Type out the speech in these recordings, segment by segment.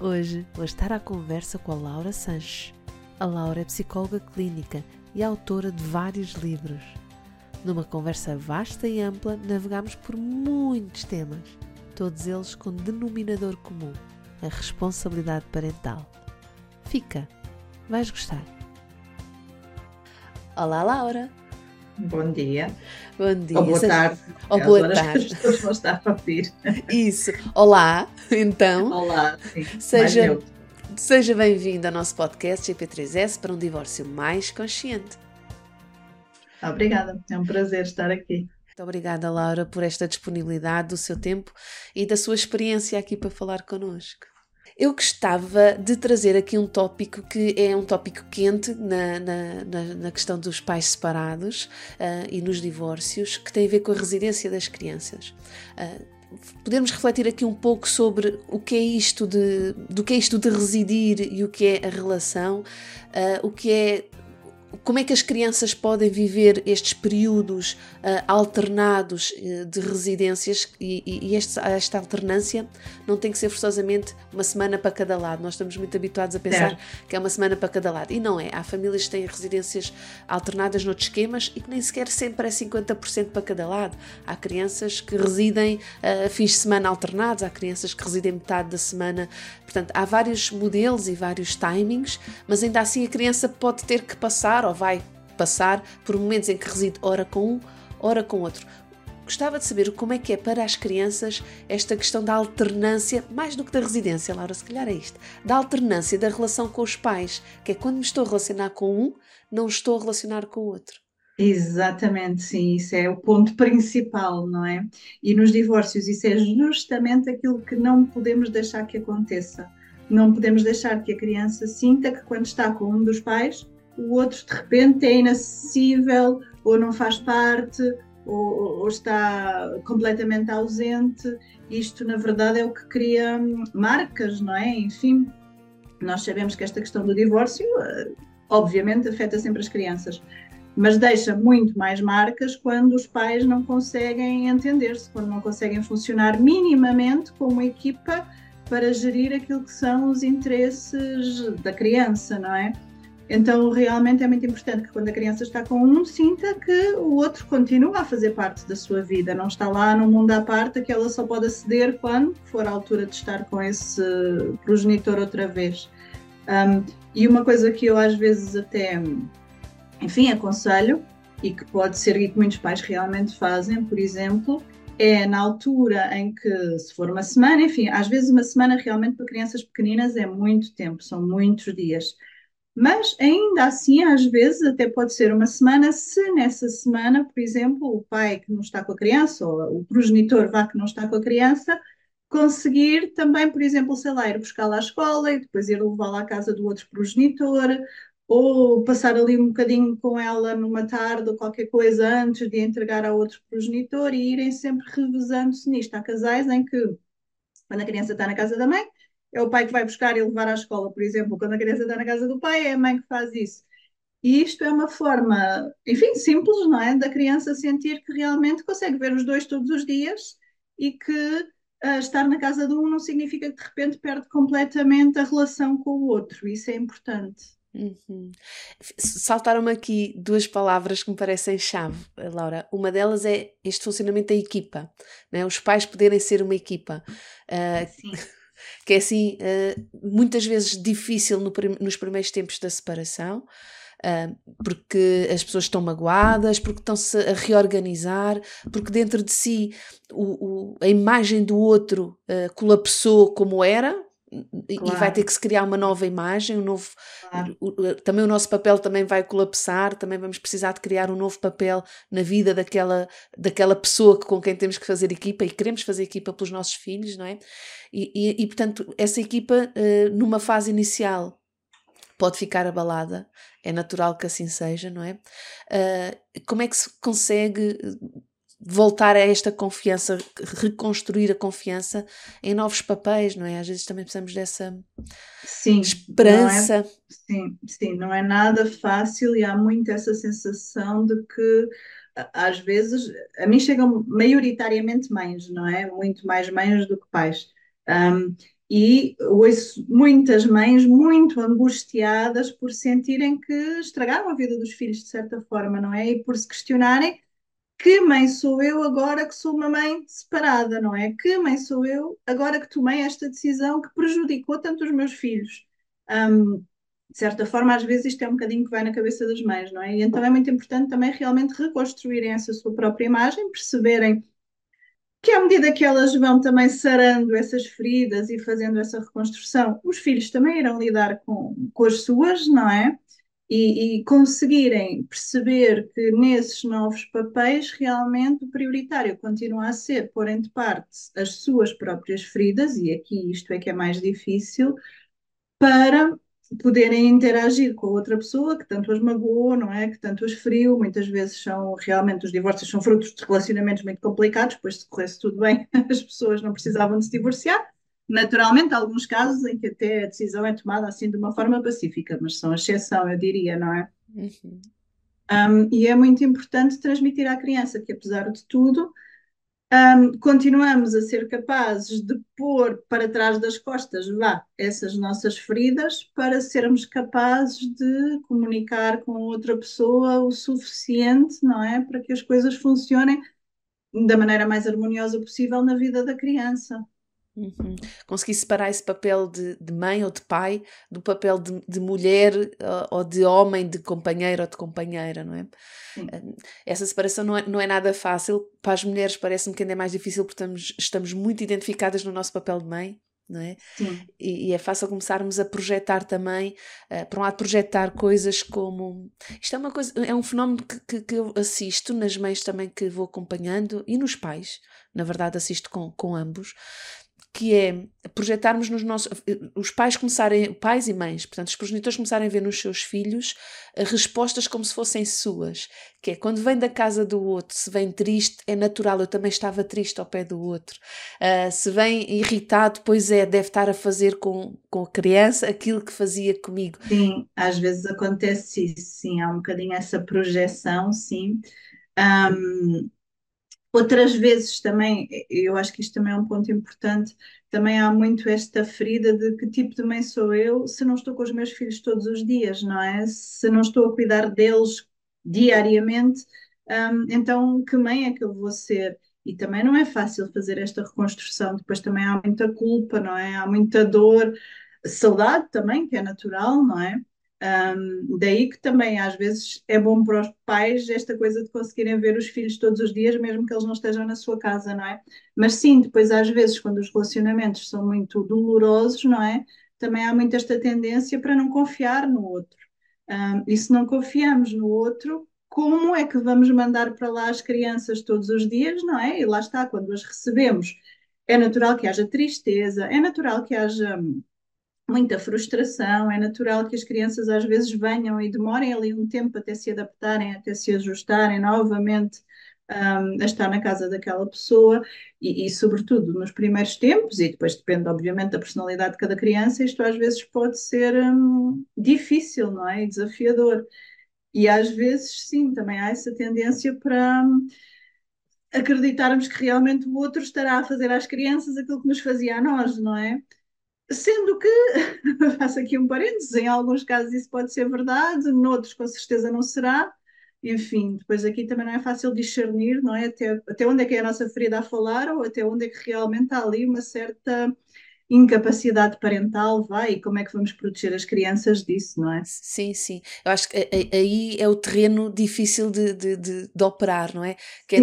Hoje vou estar à conversa com a Laura Sanches. A Laura é psicóloga clínica e autora de vários livros. Numa conversa vasta e ampla, navegamos por muitos temas, todos eles com denominador comum: a responsabilidade parental. Fica, vais gostar. Olá, Laura! Bom dia. Bom dia. Ou boa tarde. Ou boa tarde. As pessoas vão estar a ouvir. Isso. Olá, então. Olá, sim. Seja, seja bem-vindo ao nosso podcast GP3S para um divórcio mais consciente. Obrigada, é um prazer estar aqui. Muito obrigada, Laura, por esta disponibilidade do seu tempo e da sua experiência aqui para falar connosco. Eu gostava de trazer aqui um tópico que é um tópico quente na, na, na, na questão dos pais separados uh, e nos divórcios, que tem a ver com a residência das crianças. Uh, podemos refletir aqui um pouco sobre o que é isto de, do que é isto de residir e o que é a relação, uh, o que é como é que as crianças podem viver estes períodos uh, alternados uh, de residências e, e este, esta alternância não tem que ser forçosamente uma semana para cada lado. Nós estamos muito habituados a pensar é. que é uma semana para cada lado. E não é. Há famílias que têm residências alternadas noutros esquemas e que nem sequer sempre é 50% para cada lado. Há crianças que residem uh, fins de semana alternados, há crianças que residem metade da semana. Portanto, há vários modelos e vários timings, mas ainda assim a criança pode ter que passar passar ou vai passar por momentos em que reside ora com um, ora com outro. Gostava de saber como é que é para as crianças esta questão da alternância, mais do que da residência, Laura, se calhar é isto, da alternância da relação com os pais, que é quando me estou a relacionar com um, não estou a relacionar com o outro. Exatamente, sim, isso é o ponto principal, não é? E nos divórcios, isso é justamente aquilo que não podemos deixar que aconteça. Não podemos deixar que a criança sinta que quando está com um dos pais, o outro de repente é inacessível ou não faz parte ou, ou, está completamente ausente. Isto, na verdade, é o que cria marcas, não é? Enfim, nós sabemos que esta questão do divórcio, eh, obviamente, afeta sempre as crianças, mas deixa muito mais marcas quando os pais não conseguem entender-se, quando não conseguem funcionar minimamente como equipa para gerir aquilo que são os interesses da criança, não é? Então, realmente é muito importante que quando a criança está com um, sinta que o outro continua a fazer parte da sua vida, não está lá no mundo à parte, que ela só pode aceder quando for a altura de estar com esse progenitor outra vez. Um, e uma coisa que eu às vezes até, enfim, aconselho, e que pode ser e que muitos pais realmente fazem, por exemplo, é na altura em que, se for uma semana, enfim, às vezes uma semana realmente para crianças pequeninas é muito tempo, são muitos dias. Mas ainda assim, às vezes, até pode ser uma semana, se nessa semana, por exemplo, o pai que não está com a criança, ou o progenitor vá que não está com a criança, conseguir também, por exemplo, sei lá, ir buscá-la à escola e depois ir levá-la à casa do outro progenitor, ou passar ali um bocadinho com ela numa tarde ou qualquer coisa antes de entregar ao outro progenitor e irem sempre revezando-se nisto. Há casais em que, quando a criança está na casa da mãe, é o pai que vai buscar e levar à escola, por exemplo, quando a criança está na casa do pai, é a mãe que faz isso. E isto é uma forma, enfim, simples, não é? Da criança sentir que realmente consegue ver os dois todos os dias e que uh, estar na casa de um não significa que de repente perde completamente a relação com o outro. Isso é importante. Uhum. Saltaram-me aqui duas palavras que me parecem chave, Laura. Uma delas é este funcionamento da equipa, né? os pais poderem ser uma equipa. Uh, Sim que é assim uh, muitas vezes difícil no, nos primeiros tempos da separação, uh, porque as pessoas estão magoadas, porque estão-se a reorganizar, porque dentro de si o, o, a imagem do outro uh, colapsou como era, Claro. E vai ter que se criar uma nova imagem, um novo. Claro. O, também o nosso papel também vai colapsar, também vamos precisar de criar um novo papel na vida daquela, daquela pessoa com quem temos que fazer equipa e queremos fazer equipa pelos nossos filhos, não é? E, e, e portanto, essa equipa, uh, numa fase inicial, pode ficar abalada, é natural que assim seja, não é? Uh, como é que se consegue voltar a esta confiança, reconstruir a confiança em novos papéis, não é? Às vezes também precisamos dessa sim, esperança. Não é, sim, sim, não é nada fácil e há muito essa sensação de que às vezes a mim chegam maioritariamente mães, não é? Muito mais mães do que pais. Um, e ouço muitas mães muito angustiadas por sentirem que estragaram a vida dos filhos de certa forma, não é? E por se questionarem que mãe sou eu agora que sou uma mãe separada, não é? Que mãe sou eu agora que tomei esta decisão que prejudicou tanto os meus filhos? Um, de certa forma, às vezes isto é um bocadinho que vai na cabeça das mães, não é? E então é muito importante também realmente reconstruírem essa sua própria imagem, perceberem que à medida que elas vão também sarando essas feridas e fazendo essa reconstrução, os filhos também irão lidar com, com as suas, não é? E, e, conseguirem perceber que nesses novos papéis realmente o prioritário continua a ser pôr de parte as suas próprias feridas, e aqui isto é que é mais difícil, para poderem interagir com outra pessoa que tanto as magoou, não é? Que tanto as feriu, muitas vezes são realmente os divórcios são frutos de relacionamentos muito complicados, pois se corresse tudo bem, as pessoas não precisavam de se divorciar Naturalmente, há alguns casos em que até a decisão é tomada assim de uma forma pacífica, mas são exceção, eu diria, não é? Uhum. Um, e é muito importante transmitir à criança que, apesar de tudo, um, continuamos a ser capazes de pôr para trás das costas, vá, essas nossas feridas, para sermos capazes de comunicar com outra pessoa o suficiente, não é? Para que as coisas funcionem da maneira mais harmoniosa possível na vida da criança. Uhum. Conseguir separar esse papel de, de, mãe ou de pai do papel de, de mulher ou de homem, de companheiro ou de companheira, não é? Sim. Essa separação não é, não é nada fácil. Para as mulheres parece-me que ainda é mais difícil porque estamos, estamos muito identificadas no nosso papel de mãe. Não é? E, e, é fácil começarmos a projetar também, uh, por um lado, projetar coisas como. Isto é uma coisa, é um fenómeno que, que, que eu assisto nas mães também que vou acompanhando e nos pais, na verdade, assisto com, com ambos, que é projetarmos nos nossos os pais começarem pais e mães portanto os progenitores começarem a ver nos seus filhos eh, respostas como se fossem suas que é quando vem da casa do outro se vem triste é natural eu também estava triste ao pé do outro. Uh, se vem irritado pois é deve estar a fazer com, com a criança aquilo que fazia comigo. Sim às vezes acontece isso sim há um bocadinho essa projeção sim. Um, Outras vezes também, eu acho que isto também é um ponto importante, também há muito esta ferida de que tipo de mãe sou eu se não estou com os meus filhos todos os dias, não é? Se não estou a cuidar deles diariamente, um, então que mãe é que eu vou ser? E também não é fácil fazer esta reconstrução, depois também há muita culpa, não é? Há muita dor, saudade também, que é natural, não é? Um, daí que também às vezes é bom para os pais esta coisa de conseguirem ver os filhos todos os dias, mesmo que eles não estejam na sua casa, não é? Mas sim, depois às vezes, quando os relacionamentos são muito dolorosos, não é? Também há muito esta tendência para não confiar no outro. Um, e se não confiamos no outro, como é que vamos mandar para lá as crianças todos os dias, não é? E lá está, quando as recebemos, é natural que haja tristeza, é natural que haja muita frustração. É natural que as crianças às vezes venham e demorem ali um tempo até se adaptarem, até se ajustarem novamente um, a estar na casa daquela pessoa e, e, sobretudo, nos primeiros tempos, e depois depende, obviamente, da personalidade de cada criança, isto às vezes pode ser um, difícil, não é? E desafiador. E às vezes, sim, também há essa tendência para um, acreditarmos que realmente o outro estará a fazer às crianças aquilo que nos fazia a nós, não é? Sendo que, faço aqui um parênteses, em alguns casos isso pode ser verdade, noutros com certeza não será. Enfim, depois aqui também não é fácil discernir, não é? Até, até onde é que é a nossa ferida a falar ou até onde é que realmente há ali uma certa incapacidade parental, vai, e como é que vamos proteger as crianças disso, não é? Sim, sim. Eu acho que aí é o terreno difícil de, de, de, de operar, não é? Que é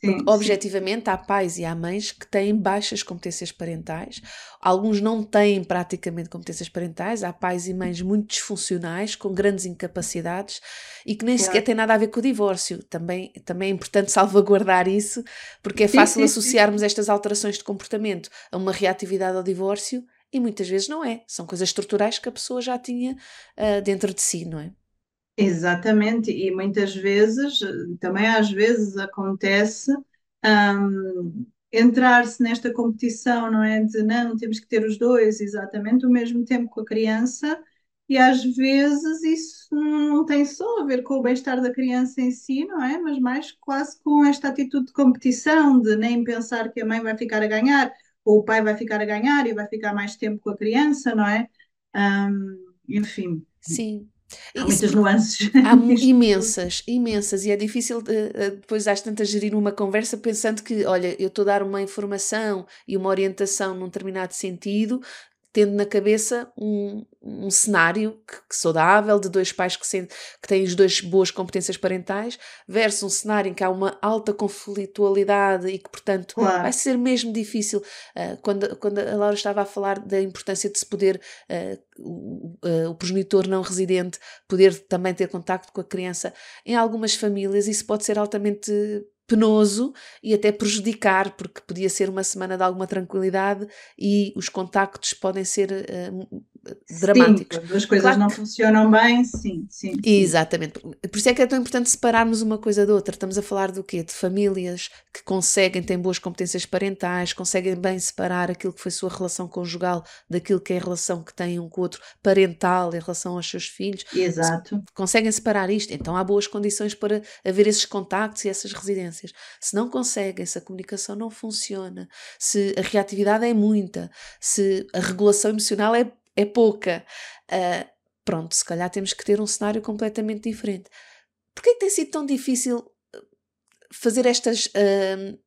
sim Sim, Porque, objetivamente, há pais e há mães que têm baixas competências parentais, alguns não têm praticamente competências parentais, há pais e mães muito disfuncionais, com grandes incapacidades e que nem claro. sequer têm nada a ver com o divórcio. Também, também é importante salvaguardar isso, porque é fácil sim, sim, associarmos estas alterações de comportamento a uma reatividade ao divórcio e muitas vezes não é. São coisas estruturais que a pessoa já tinha uh, dentro de si, não é? Exatamente, e muitas vezes, também às vezes acontece um, entrar-se nesta competição, não é? De não, temos que ter os dois exatamente o mesmo tempo com a criança, e às vezes isso não tem só a ver com o bem-estar da criança em si, não é? Mas mais quase com esta atitude de competição, de nem pensar que a mãe vai ficar a ganhar, ou o pai vai ficar a ganhar e vai ficar mais tempo com a criança, não é? Um, enfim. Sim, Há muitas nuances. Há imensas, imensas, e é difícil uh, depois às tantas gerir uma conversa pensando que, olha, eu estou a dar uma informação e uma orientação num determinado sentido, tendo na cabeça um, um cenário que, que saudável de dois pais que, se, que têm as duas boas competências parentais versus um cenário em que há uma alta conflitualidade e que, portanto, claro. vai ser mesmo difícil. Uh, quando, quando a Laura estava a falar da importância de se poder, uh, o, uh, o progenitor não residente, poder também ter contacto com a criança, em algumas famílias isso pode ser altamente penoso e até prejudicar, porque podia ser uma semana de alguma tranquilidade e os contactos podem ser uh, dramáticos. Sim, as coisas claro não funcionam bem, sim, sim, sim. Exatamente. Por isso é que é tão importante separarmos uma coisa da outra. Estamos a falar do quê? De famílias que conseguem, têm boas competências parentais, conseguem bem separar aquilo que foi sua relação conjugal daquilo que é a relação que têm um com o outro parental em relação aos seus filhos. Exato. Conseguem separar isto, então há boas condições para haver esses contactos e essas residências. Se não conseguem, se a comunicação não funciona, se a reatividade é muita, se a regulação emocional é é pouca. Uh, pronto, se calhar temos que ter um cenário completamente diferente. Porquê é que tem sido tão difícil ah, fazer estas uh,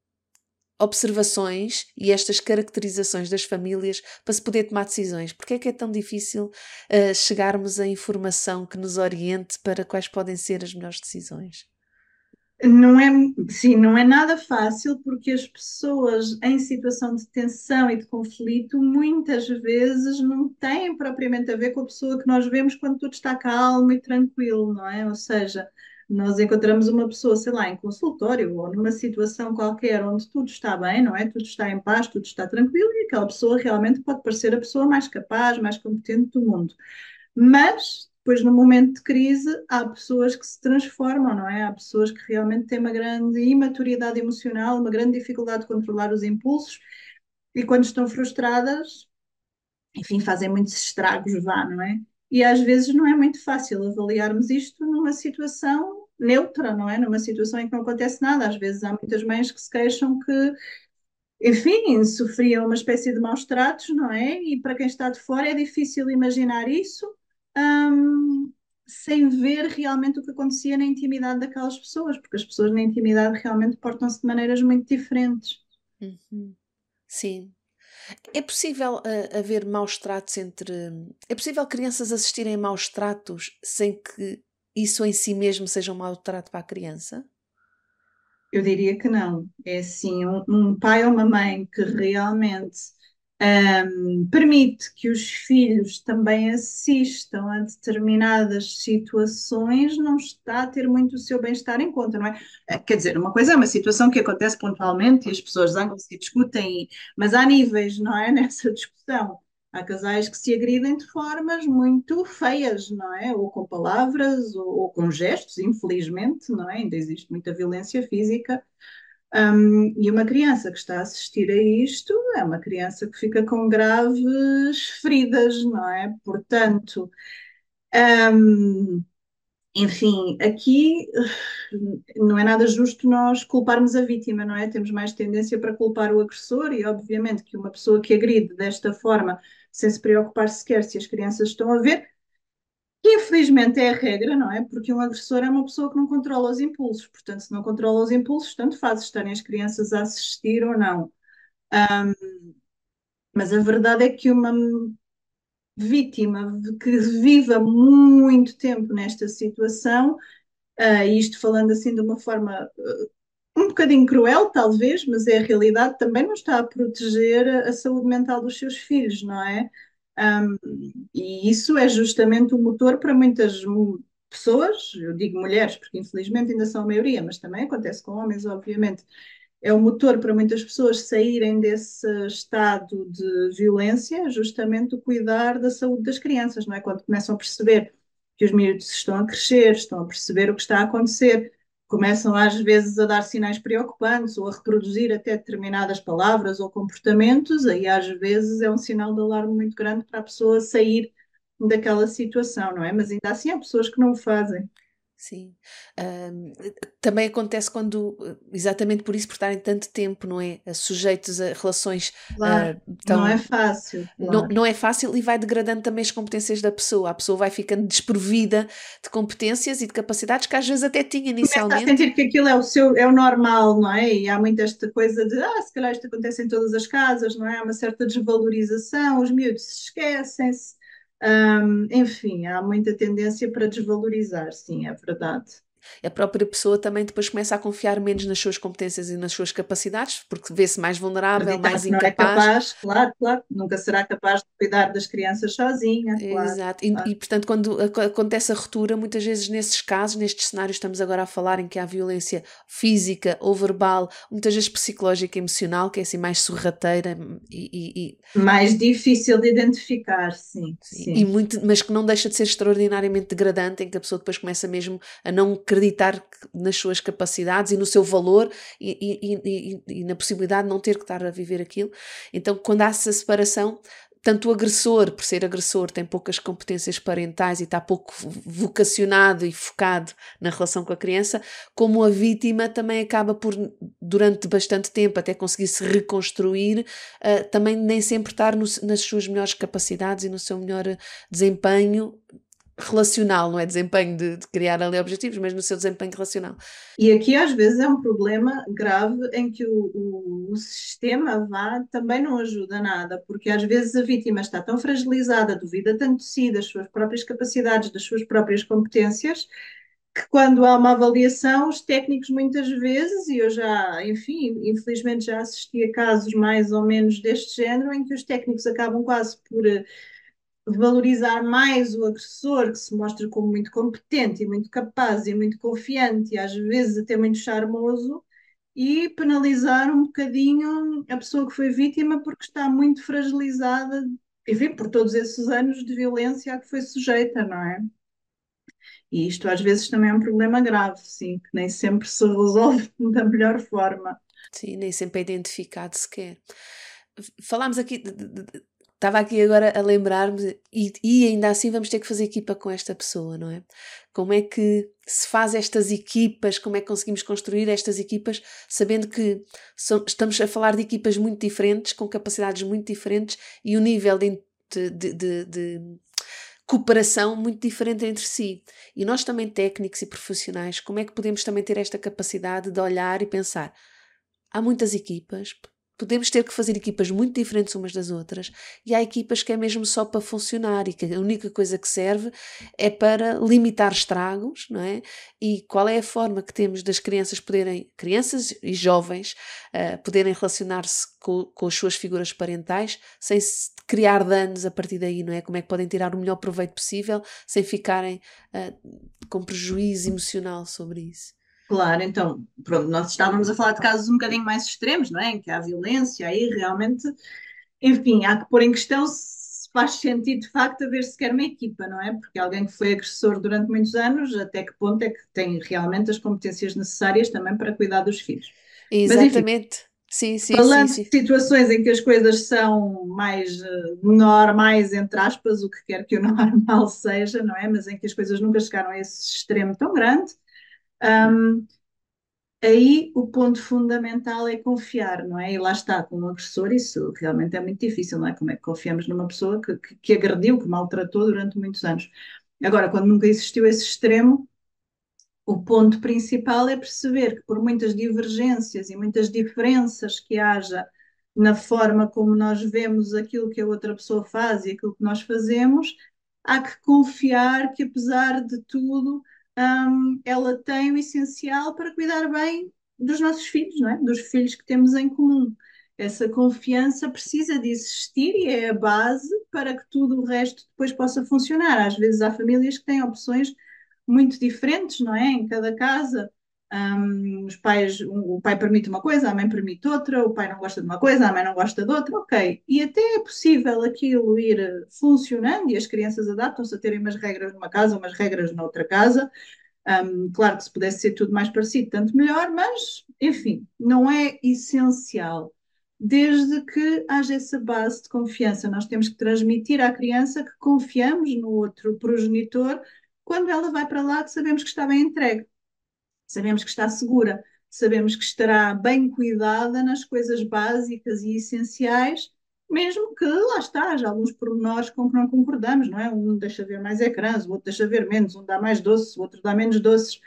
observações e estas caracterizações das famílias para se poder tomar decisões? Porquê é que é tão difícil uh, chegarmos a informação que nos oriente para quais podem ser as melhores decisões? Não é, sim, não é nada fácil porque as pessoas em situação de tensão e de conflito muitas vezes não têm propriamente a ver com a pessoa que nós vemos quando tudo está calmo e tranquilo, não é? Ou seja, nós encontramos uma pessoa, sei lá, em consultório ou numa situação qualquer onde tudo está bem, não é? Tudo está em paz, tudo está tranquilo e aquela pessoa realmente pode parecer a pessoa mais capaz, mais competente do mundo. Mas depois, no momento de crise, há pessoas que se transformam, não é? Há pessoas que realmente têm uma grande imaturidade emocional, uma grande dificuldade de controlar os impulsos e quando estão frustradas, enfim, fazem muitos estragos, vá, não é? E às vezes não é muito fácil avaliarmos isto numa situação neutra, não é? Numa situação em que não acontece nada. Às vezes há muitas mães que se queixam que enfim, sofriam uma espécie de maus tratos, não é? E para quem está de fora é difícil imaginar isso, um, sem ver realmente o que acontecia na intimidade daquelas pessoas, porque as pessoas na intimidade realmente portam-se de maneiras muito diferentes. Uhum. Sim. É possível uh, haver maus tratos entre. É possível crianças assistirem a maus tratos sem que isso em si mesmo seja um mau trato para a criança? Eu diria que não. É assim, um, um pai ou uma mãe que realmente um, permite que os filhos também assistam a determinadas situações, não está a ter muito o seu bem-estar em conta, não é? Eh, quer dizer, uma coisa é uma situação que acontece pontualmente e as pessoas zangam-se e discutem, mas há níveis, não é? Nessa discussão. Há casais que se agridem de formas muito feias, não é? Ou com palavras, ou, ou com gestos, infelizmente, não é? Ainda existe muita violência física. Um, e uma criança que está a assistir a isto é uma criança que fica com graves feridas, não é? Portanto, um, enfim, aqui não é nada justo nós culparmos a vítima, não é? Temos mais tendência para culpar o agressor e, obviamente, que uma pessoa que agride desta forma, sem se preocupar sequer se as crianças estão a ver, infelizmente é a regra, não é? Porque um agressor é uma pessoa que não controla os impulsos, portanto, se não controla os impulsos, tanto faz estarem as crianças a assistir ou não. Um, mas a verdade é que uma vítima que viva muito tempo nesta situação, uh, isto falando assim de uma forma uh, um bocadinho cruel, talvez, mas é a realidade, também não está a proteger a saúde mental dos seus filhos, não é? Um, e isso é justamente o motor para muitas pessoas, eu digo mulheres, porque infelizmente ainda são a maioria, mas também acontece com homens, obviamente. É o motor para muitas pessoas saírem desse estado de violência, justamente o cuidar da saúde das crianças, não é? Quando começam a perceber que os miúdos estão a crescer, estão a perceber o que está a acontecer, começam às vezes a dar sinais preocupantes ou a reproduzir até determinadas palavras ou comportamentos, aí às vezes é um sinal de alarme muito grande para a pessoa sair daquela situação, não é? Mas ainda assim há pessoas que não o fazem. Sim. Um, também acontece quando, exatamente por isso, por estarem tanto tempo, não é? Sujeitos a relações. Claro, uh, tão, não é fácil. Claro. Não, não é fácil e vai degradando também as competências da pessoa. A pessoa vai ficando desprovida de competências e de capacidades que às vezes até tinha inicialmente. Começa a sentir que aquilo é o, seu, é o normal, não é? E há muita esta coisa de, ah, se calhar isto acontece em todas as casas, não é? Há uma certa desvalorização, os miúdos se esquecem-se um, enfim, há muita tendência para desvalorizar, sim, é verdade a própria pessoa também depois começa a confiar menos nas suas competências e nas suas capacidades, porque vê-se mais vulnerável, Acreditar mais incapaz. Não é capaz, claro, claro, nunca será capaz de cuidar das crianças sozinha. Claro, Exato, claro. E, e, portanto, quando acontece a ruptura, muitas vezes nesses casos, nestes cenários, estamos agora a falar em que há violência física ou verbal, muitas vezes psicológica e emocional, que é assim mais sorrateira e. e mais difícil de identificar, sim, sim. E muito, mas que não deixa de ser extraordinariamente degradante, em que a pessoa depois começa mesmo a não acreditar nas suas capacidades e no seu valor e, e, e, e, na possibilidade de não ter que estar a viver aquilo. Então, quando há essa separação, tanto o agressor, por ser agressor, tem poucas competências parentais e está pouco vocacionado e focado na relação com a criança, como a vítima também acaba por, durante bastante tempo, até conseguir se reconstruir, uh, também nem sempre estar no, nas suas melhores capacidades e no seu melhor desempenho relacional, não é desempenho de, de, criar ali objetivos, mas no seu desempenho relacional. E aqui às vezes é um problema grave em que o, o, o, sistema vá também não ajuda nada, porque às vezes a vítima está tão fragilizada, duvida tanto de si, das suas próprias capacidades, das suas próprias competências, que quando há uma avaliação, os técnicos muitas vezes, e eu já, enfim, infelizmente já assisti a casos mais ou menos deste género, em que os técnicos acabam quase por valorizar mais o agressor, que se mostra como muito competente e muito capaz e muito confiante e às vezes até muito charmoso, e penalizar um bocadinho a pessoa que foi vítima porque está muito fragilizada, enfim, por todos esses anos de violência a que foi sujeita, não é? E isto às vezes também é um problema grave, sim, que nem sempre se resolve da melhor forma. Sim, nem sempre é identificado sequer. Falámos aqui de, de, Estava aqui agora a lembrar-me, e, e, ainda assim vamos ter que fazer equipa com esta pessoa, não é? Como é que se faz estas equipas, como é que conseguimos construir estas equipas, sabendo que estamos a falar de equipas muito diferentes, com capacidades muito diferentes e o um nível de, de, de, de cooperação muito diferente entre si. E nós também, técnicos e profissionais, como é que podemos também ter esta capacidade de olhar e pensar? Há muitas equipas, podemos ter que fazer equipas muito diferentes umas das outras e há equipas que é mesmo só para funcionar e que a única coisa que serve é para limitar estragos, não é? E qual é a forma que temos das crianças poderem, crianças e jovens, uh, poderem relacionar-se com, com as suas figuras parentais sem criar danos a partir daí, não é? Como é que podem tirar o melhor proveito possível sem ficarem uh, com prejuízo emocional sobre isso? Claro, então, pronto, nós estávamos a falar de casos um bocadinho mais extremos, não é? Em que há violência, aí realmente, enfim, há que pôr em questão se faz sentido de facto haver sequer uma equipa, não é? Porque alguém que foi agressor durante muitos anos, até que ponto é que tem realmente as competências necessárias também para cuidar dos filhos? Exatamente. Mas, enfim, Sim, sim, Falando sim, sim. de situações em que as coisas são mais uh, normais, entre aspas, o que quer que o normal seja, não é? Mas em que as coisas nunca chegaram a esse extremo tão grande, um, aí o ponto fundamental é confiar, não é? E lá está, com um agressor, isso realmente é muito difícil, não é? Como é que confiamos numa pessoa que, que, que agrediu, que maltratou durante muitos anos? Agora, quando nunca existiu esse extremo, o ponto principal é perceber que, por muitas divergências e muitas diferenças que haja na forma como nós vemos aquilo que a outra pessoa faz e aquilo que nós fazemos, há que confiar que, apesar de tudo, um, ela tem o essencial para cuidar bem dos nossos filhos, não é? Dos filhos que temos em comum. Essa confiança precisa de existir e é a base para que tudo o resto depois possa funcionar. Às vezes há famílias que têm opções muito diferentes, não é? Em cada casa. Um, os pais, o pai permite uma coisa, a mãe permite outra, o pai não gosta de uma coisa, a mãe não gosta de outra, ok. E até é possível aquilo ir funcionando e as crianças adaptam-se a terem umas regras numa casa, umas regras noutra casa. Um, claro que se pudesse ser tudo mais parecido, tanto melhor, mas enfim, não é essencial. Desde que haja essa base de confiança, nós temos que transmitir à criança que confiamos no outro progenitor quando ela vai para lá, que sabemos que está bem entregue sabemos que está segura, sabemos que estará bem cuidada nas coisas básicas e essenciais, mesmo que lá está, haja alguns pormenores com que não concordamos, não é? Um deixa ver mais ecrãs, o outro deixa ver menos, um dá mais doces, o outro dá menos doces.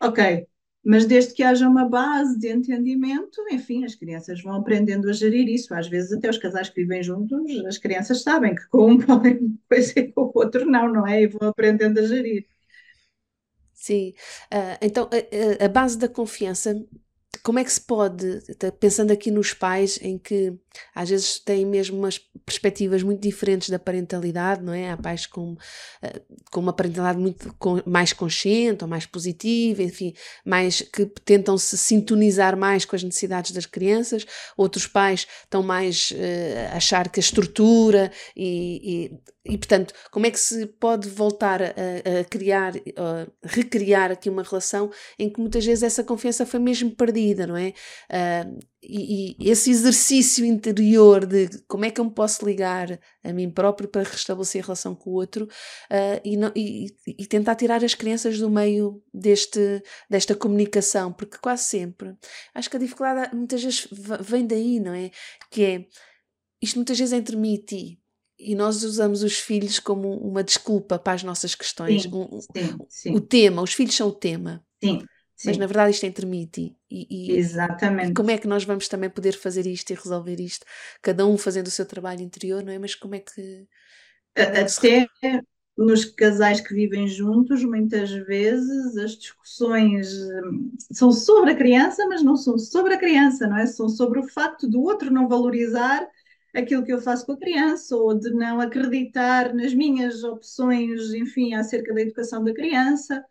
Ok, mas desde que haja uma base de entendimento, enfim, as crianças vão aprendendo a gerir isso. Às vezes, até os casais que vivem juntos, as crianças sabem que com um podem coisa e com o outro não, não é? E vão aprendendo a gerir. Sim. Uh, então, a, a, base da confiança como é que se pode, pensando aqui nos pais, em que às vezes têm mesmo umas perspectivas muito diferentes da parentalidade, não é? Há pais com, eh, com uma parentalidade muito mais consciente ou mais positiva, enfim, mais que tentam se sintonizar mais com as necessidades das crianças, outros pais estão mais uh, a achar que a estrutura e, e, e, portanto, como é que se pode voltar a, a criar, a recriar aqui uma relação em que muitas vezes essa confiança foi mesmo perdida? não é? Uh, e, e, esse exercício interior de como é que eu me posso ligar a mim próprio para restabelecer a relação com o outro uh, e, não, e, e, tentar tirar as crianças do meio deste, desta comunicação, porque quase sempre acho que a dificuldade muitas vezes vem daí, não é? Que é isto muitas vezes é entre mim e ti. E nós usamos os filhos como uma desculpa para as nossas questões. Sim, um, sim, sim. O tema, os filhos são o tema. Sim. Sim. Mas na verdade isto é mim e. E, Exatamente. E como é que nós vamos também poder fazer isto e resolver isto? Cada um fazendo o seu trabalho interior, não é? Mas como é que. Como é que Até nos casais que vivem juntos, muitas vezes as discussões hum, são sobre a criança, mas não são sobre a criança, não é? São sobre o facto do outro não valorizar aquilo que eu faço com a criança ou de não acreditar nas minhas opções, enfim, acerca da educação da criança.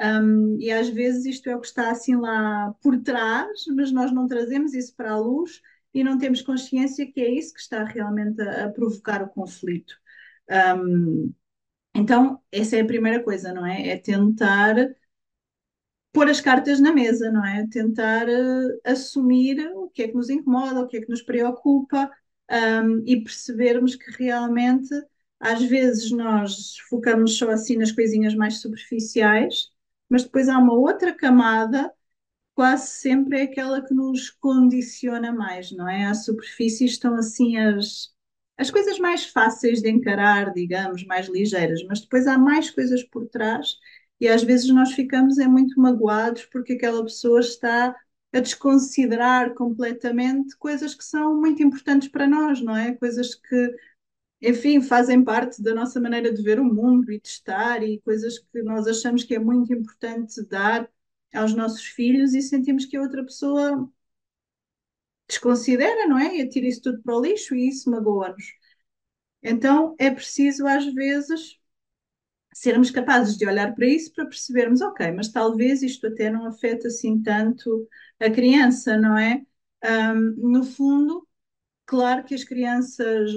Um, e às vezes isto é o que está assim lá por trás, mas nós não trazemos isso para a luz e não temos consciência que é isso que está realmente a, a provocar o conflito. Um, então, essa é a primeira coisa, não é? É tentar pôr as cartas na mesa, não é? Tentar uh, assumir o que é que nos incomoda, o que é que nos preocupa um, e percebermos que realmente às vezes nós focamos só assim nas coisinhas mais superficiais mas depois há uma outra camada, quase sempre é aquela que nos condiciona mais, não é? À superfície estão assim as, as coisas mais fáceis de encarar, digamos, mais ligeiras, mas depois há mais coisas por trás e às vezes nós ficamos é muito magoados porque aquela pessoa está a desconsiderar completamente coisas que são muito importantes para nós, não é? Coisas que enfim, fazem parte da nossa maneira de ver o mundo e de estar e coisas que nós achamos que é muito importante dar aos nossos filhos e sentimos que a outra pessoa desconsidera, não é? E atira isso tudo para o lixo e isso magoa-nos. Então é preciso, às vezes, sermos capazes de olhar para isso para percebermos, ok, mas talvez isto até não afeta assim tanto a criança, não é? Um, no fundo, Claro que as crianças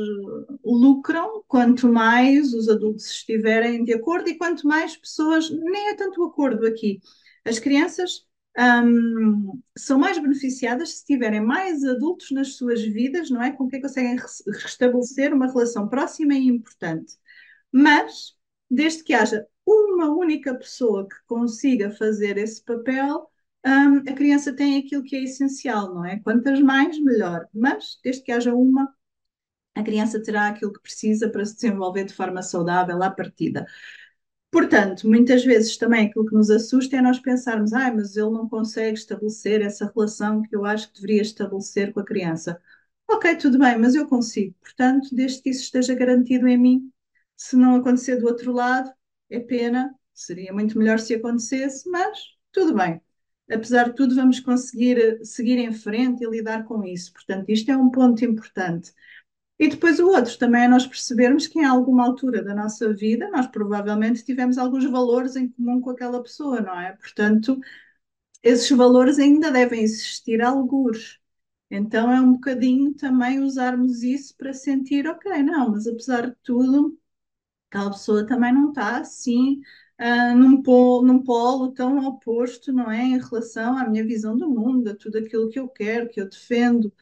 lucram quanto mais os adultos estiverem de acordo e quanto mais pessoas, nem é tanto o acordo aqui. As crianças um, são mais beneficiadas se tiverem mais adultos nas suas vidas, não é? Com quem conseguem restabelecer uma relação próxima e importante. Mas, desde que haja uma única pessoa que consiga fazer esse papel, a criança tem aquilo que é essencial, não é? Quantas mais, melhor. Mas, desde que haja uma, a criança terá aquilo que precisa para se desenvolver de forma saudável à partida. Portanto, muitas vezes também aquilo que nos assusta é nós pensarmos, ah, mas ele não consegue estabelecer essa relação que eu acho que deveria estabelecer com a criança. Ok, tudo bem, mas eu consigo. Portanto, desde que isso esteja garantido em mim, se não acontecer do outro lado, é pena, seria muito melhor se acontecesse, mas tudo bem apesar de tudo, vamos conseguir seguir em frente e lidar com isso. Portanto, isto é um ponto importante. E depois o outro também é nós percebermos que em alguma altura da nossa vida nós provavelmente tivemos alguns valores em comum com aquela pessoa, não é? Portanto, esses valores ainda devem existir alguns. Então é um bocadinho também usarmos isso para sentir, ok, não, mas apesar de tudo, aquela pessoa também não está assim uh, num, polo, num polo tão oposto, não é? Em relação à minha visão do mundo, a tudo aquilo que eu quero, que eu defendo.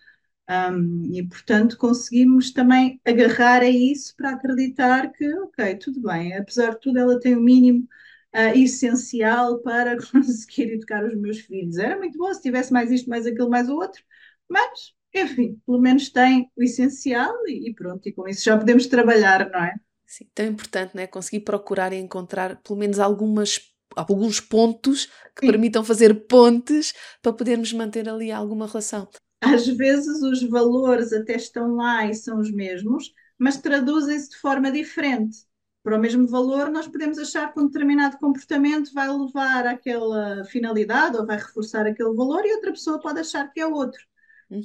Um, e, portanto, conseguimos também agarrar a isso para acreditar que, ok, tudo bem, apesar de tudo, ela tem o mínimo uh, essencial para conseguir educar os meus filhos. Era muito bom se tivesse mais isto, mais aquilo, mais o outro, mas, enfim, pelo menos tem o essencial e, e pronto, e com isso já podemos trabalhar, não é? Sim, tão importante, não é? Conseguir procurar e encontrar pelo menos algumas alguns pontos que Sim. permitam fazer pontes para podermos manter ali alguma relação. Às vezes os valores até estão lá e são os mesmos, mas traduzem-se de forma diferente. Para o mesmo valor, nós podemos achar que um determinado comportamento vai levar àquela finalidade ou vai reforçar aquele valor, e outra pessoa pode achar que é outro. Uhum.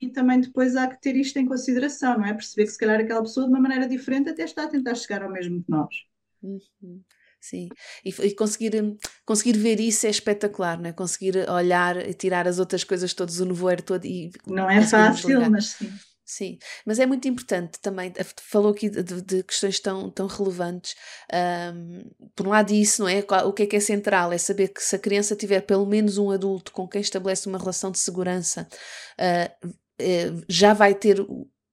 E também depois há que ter isto em consideração, não é? Perceber que se calhar aquela pessoa de uma maneira diferente até está a tentar chegar ao mesmo que nós. Uhum. Sim, e, e, conseguir, conseguir ver isso é espetacular, não é? Conseguir olhar e tirar as outras coisas todas, o nevoeiro todo e. Não é fácil, mas sim. Sim, mas é muito importante também, falou aqui de, de questões tão, tão relevantes. Um, por um lado, isso, não é? O que é que é central? É saber que se a criança tiver pelo menos um adulto com quem estabelece uma relação de segurança, uh, já vai ter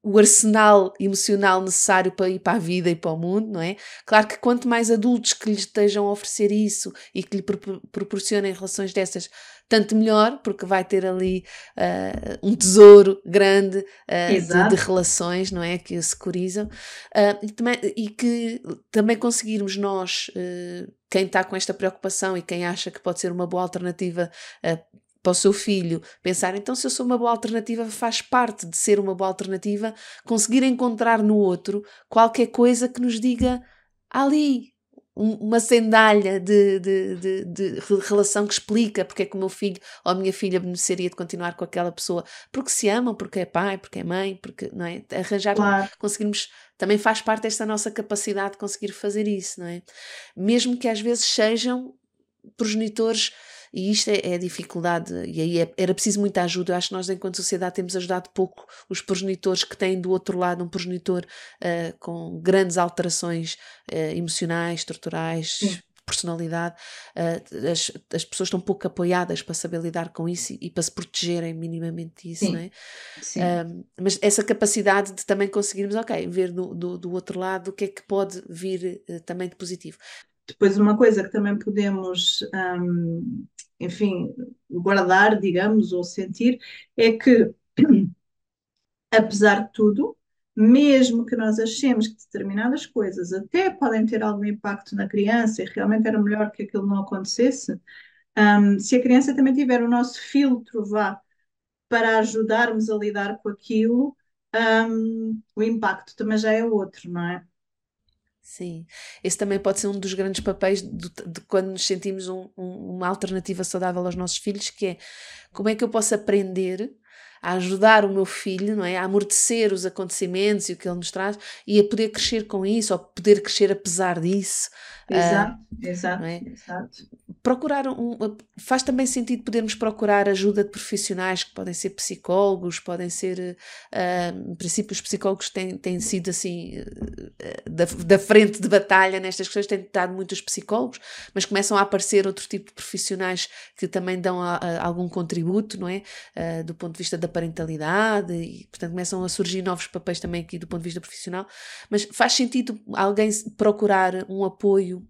o arsenal emocional necessário para ir para a vida e para o mundo, não é? Claro que quanto mais adultos que lhe estejam a oferecer isso e que lhe proporcionem relações dessas, tanto melhor, porque vai ter ali uh, um tesouro grande uh, de, de, relações, não é? Que o securizam. Uh, e, também, e, que também conseguirmos nós, quem está com esta preocupação e quem acha que pode ser uma boa alternativa para o seu filho, pensar, então se eu sou uma boa alternativa, faz parte de ser uma boa alternativa, conseguir encontrar no outro qualquer coisa que nos diga ali uma sandália de, de, de, de, relação que explica porque é que o meu filho ou a minha filha beneficiaria de continuar com aquela pessoa, porque se amam, porque é pai, porque é mãe, porque não é? Arranjar, claro. conseguirmos, também faz parte desta nossa capacidade de conseguir fazer isso, não é? Mesmo que às vezes sejam progenitores e isto é, é a dificuldade, e aí é, era preciso muita ajuda. Eu acho que nós, enquanto sociedade, temos ajudado pouco os progenitores que têm do outro lado um progenitor uh, com grandes alterações uh, emocionais, estruturais. Sim personalidade, uh, as, as pessoas estão pouco apoiadas para saber lidar com isso e, e para se protegerem minimamente disso, Sim. não é? Sim. mas essa capacidade de também conseguirmos, ok, ver do, do, do outro lado o que é que pode vir uh, também de positivo. Depois, uma coisa que também podemos, um, enfim, guardar, digamos, ou sentir, é que, apesar de tudo, mesmo que nós achemos que determinadas coisas até podem ter algum impacto na criança e realmente era melhor que aquilo não acontecesse, um, se a criança também tiver o nosso filtro, vá, para ajudarmos a lidar com aquilo, um, o impacto também já é outro, não é? Sim, esse também pode ser um dos grandes papéis de, quando nos sentimos um, um, uma alternativa saudável aos nossos filhos, que é como é que eu posso aprender a ajudar o meu filho, não é? A amortecer os acontecimentos e o que ele nos traz e a poder crescer com isso, ou poder crescer apesar disso. Exato, uh, exato, é? exato procurar um, faz também sentido podermos procurar ajuda de profissionais que podem ser psicólogos, podem ser, uh, em princípio, os psicólogos têm, têm sido assim uh, da, da, frente de batalha nestas questões, têm dado muitos psicólogos, mas começam a aparecer outro tipo de profissionais que também dão a, a algum contributo, não é? Uh, do ponto de vista da parentalidade e, portanto, começam a surgir novos papéis também aqui do ponto de vista profissional, mas faz sentido alguém procurar um apoio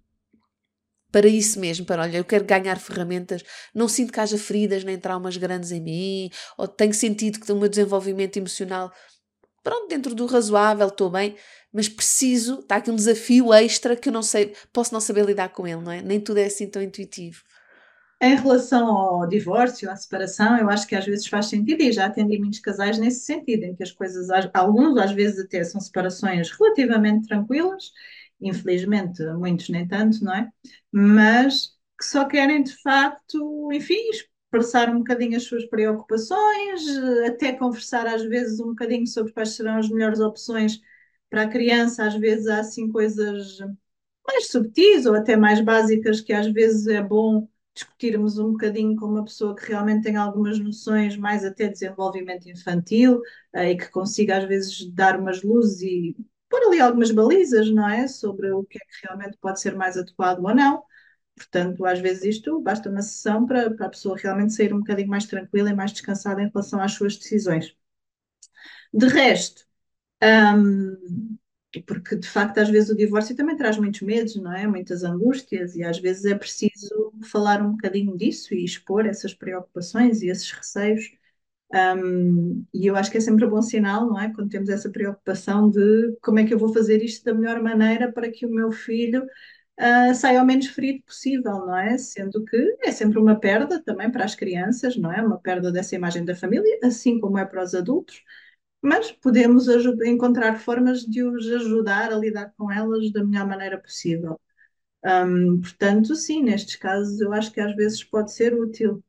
para isso mesmo, para olha, eu quero ganhar ferramentas, não sinto que haja feridas nem traumas grandes em mim, ou tenho sentido que o meu desenvolvimento emocional, pronto, dentro do razoável, estou bem, mas preciso, está aqui um desafio extra que eu não sei, posso não saber lidar com ele, não é? Nem tudo é assim tão intuitivo. Em relação ao divórcio, à separação, eu acho que às vezes faz sentido e já atendi muitos casais nesse sentido, em que as coisas, alguns às vezes até são separações relativamente tranquilas infelizmente muitos nem tanto, não é? Mas que só querem de facto, enfim, expressar um bocadinho as suas preocupações, até conversar às vezes um bocadinho sobre quais serão as melhores opções para a criança. Às vezes há assim coisas mais subtis ou até mais básicas que às vezes é bom discutirmos um bocadinho com uma pessoa que realmente tem algumas noções mais até desenvolvimento infantil eh, e que consiga às vezes dar umas luzes e pôr ali algumas balizas, não é? Sobre o que é que realmente pode ser mais adequado ou não. Portanto, às vezes isto basta uma sessão para, para a pessoa realmente sair um bocadinho mais tranquila e mais descansada em relação às suas decisões. De resto, um, porque de facto às vezes o divórcio também traz muitos medos, não é? Muitas angústias e às vezes é preciso falar um bocadinho disso e expor essas preocupações e esses receios. Um, e eu acho que é sempre um bom sinal, não é? Quando temos essa preocupação de como é que eu vou fazer isto da melhor maneira para que o meu filho uh, saia o menos ferido possível, não é? Sendo que é sempre uma perda também para as crianças, não é? Uma perda dessa imagem da família, assim como é para os adultos mas podemos encontrar formas de os ajudar a lidar com elas da melhor maneira possível. Um, portanto, sim, nestes casos eu acho que às vezes pode ser útil.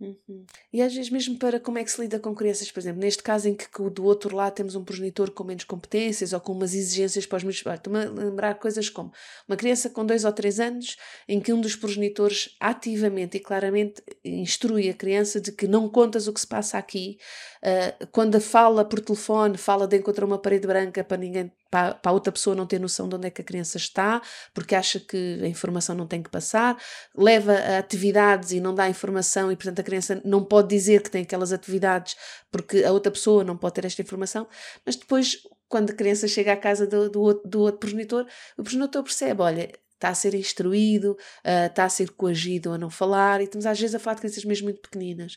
Uhum. E às vezes mesmo para como é que se lida com crianças, por exemplo, neste caso em que, do outro lado temos um progenitor com menos competências ou com umas exigências para os meus Estou-me a lembrar coisas como uma criança com dois ou três anos em que um dos progenitores ativamente e claramente instrui a criança de que não contas o que se passa aqui, uh, quando fala por telefone, fala de encontrar uma parede branca para ninguém para, para a outra pessoa não ter noção de onde é que a criança está, porque acha que a informação não tem que passar, leva a atividades e não dá informação, e portanto a criança não pode dizer que tem aquelas atividades porque a outra pessoa não pode ter esta informação, mas depois, quando a criança chega à casa do, do, outro, do outro progenitor, o progenitor percebe: olha, está a ser instruído, uh, está a ser coagido a não falar, e estamos às vezes a falar de crianças mesmo muito pequeninas.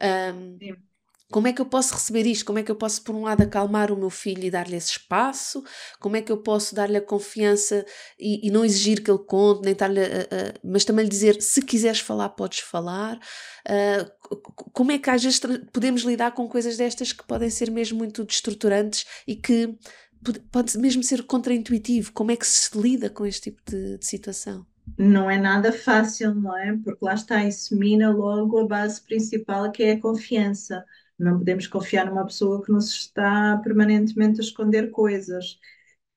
Um, Sim. Como é que eu posso receber isto? Como é que eu posso, por um lado, acalmar o meu filho e dar-lhe esse espaço? Como é que eu posso dar-lhe a confiança e, e, não exigir que ele conte, nem estar-lhe, mas também lhe dizer: se quiseres falar, podes falar? Uh, como é que às vezes podemos lidar com coisas destas que podem ser mesmo muito destruturantes e que pode mesmo ser contraintuitivo? Como é que se lida com este tipo de, de situação? não é nada fácil, não é? Porque lá está, isso mina logo a base principal que é a confiança. Não podemos confiar numa pessoa que nos está permanentemente a esconder coisas.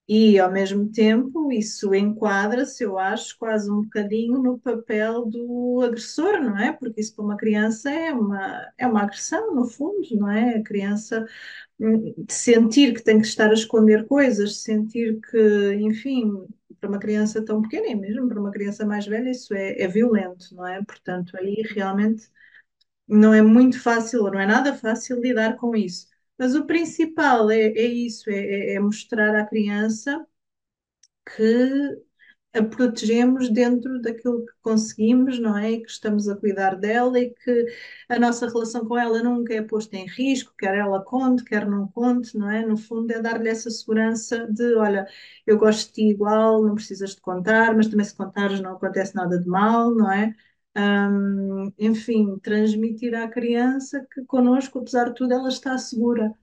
E, ao mesmo tempo, isso enquadra-se, eu acho, quase um bocadinho no papel do agressor, não é? Porque isso para uma criança é uma, é uma agressão, no fundo, não é? A criança hum, sentir que tem que estar a esconder coisas, sentir que, enfim, para uma criança tão pequena e mesmo para uma criança mais velha, isso é, é violento, não é? Portanto, aí realmente não é muito fácil, não é nada fácil lidar com isso. Mas o principal é, é isso, é, é, é mostrar à criança que a protegemos dentro daquilo que conseguimos, não é? Que estamos a cuidar dela e que a nossa relação com ela nunca é posta em risco, quer ela conte, quer não conte, não é? No fundo é dar-lhe essa segurança de, olha, eu gosto de ti igual, não precisas de contar, mas também se contares não acontece nada de mal, não é? Enfim, transmitir à criança que connosco, apesar de tudo, ela está segura.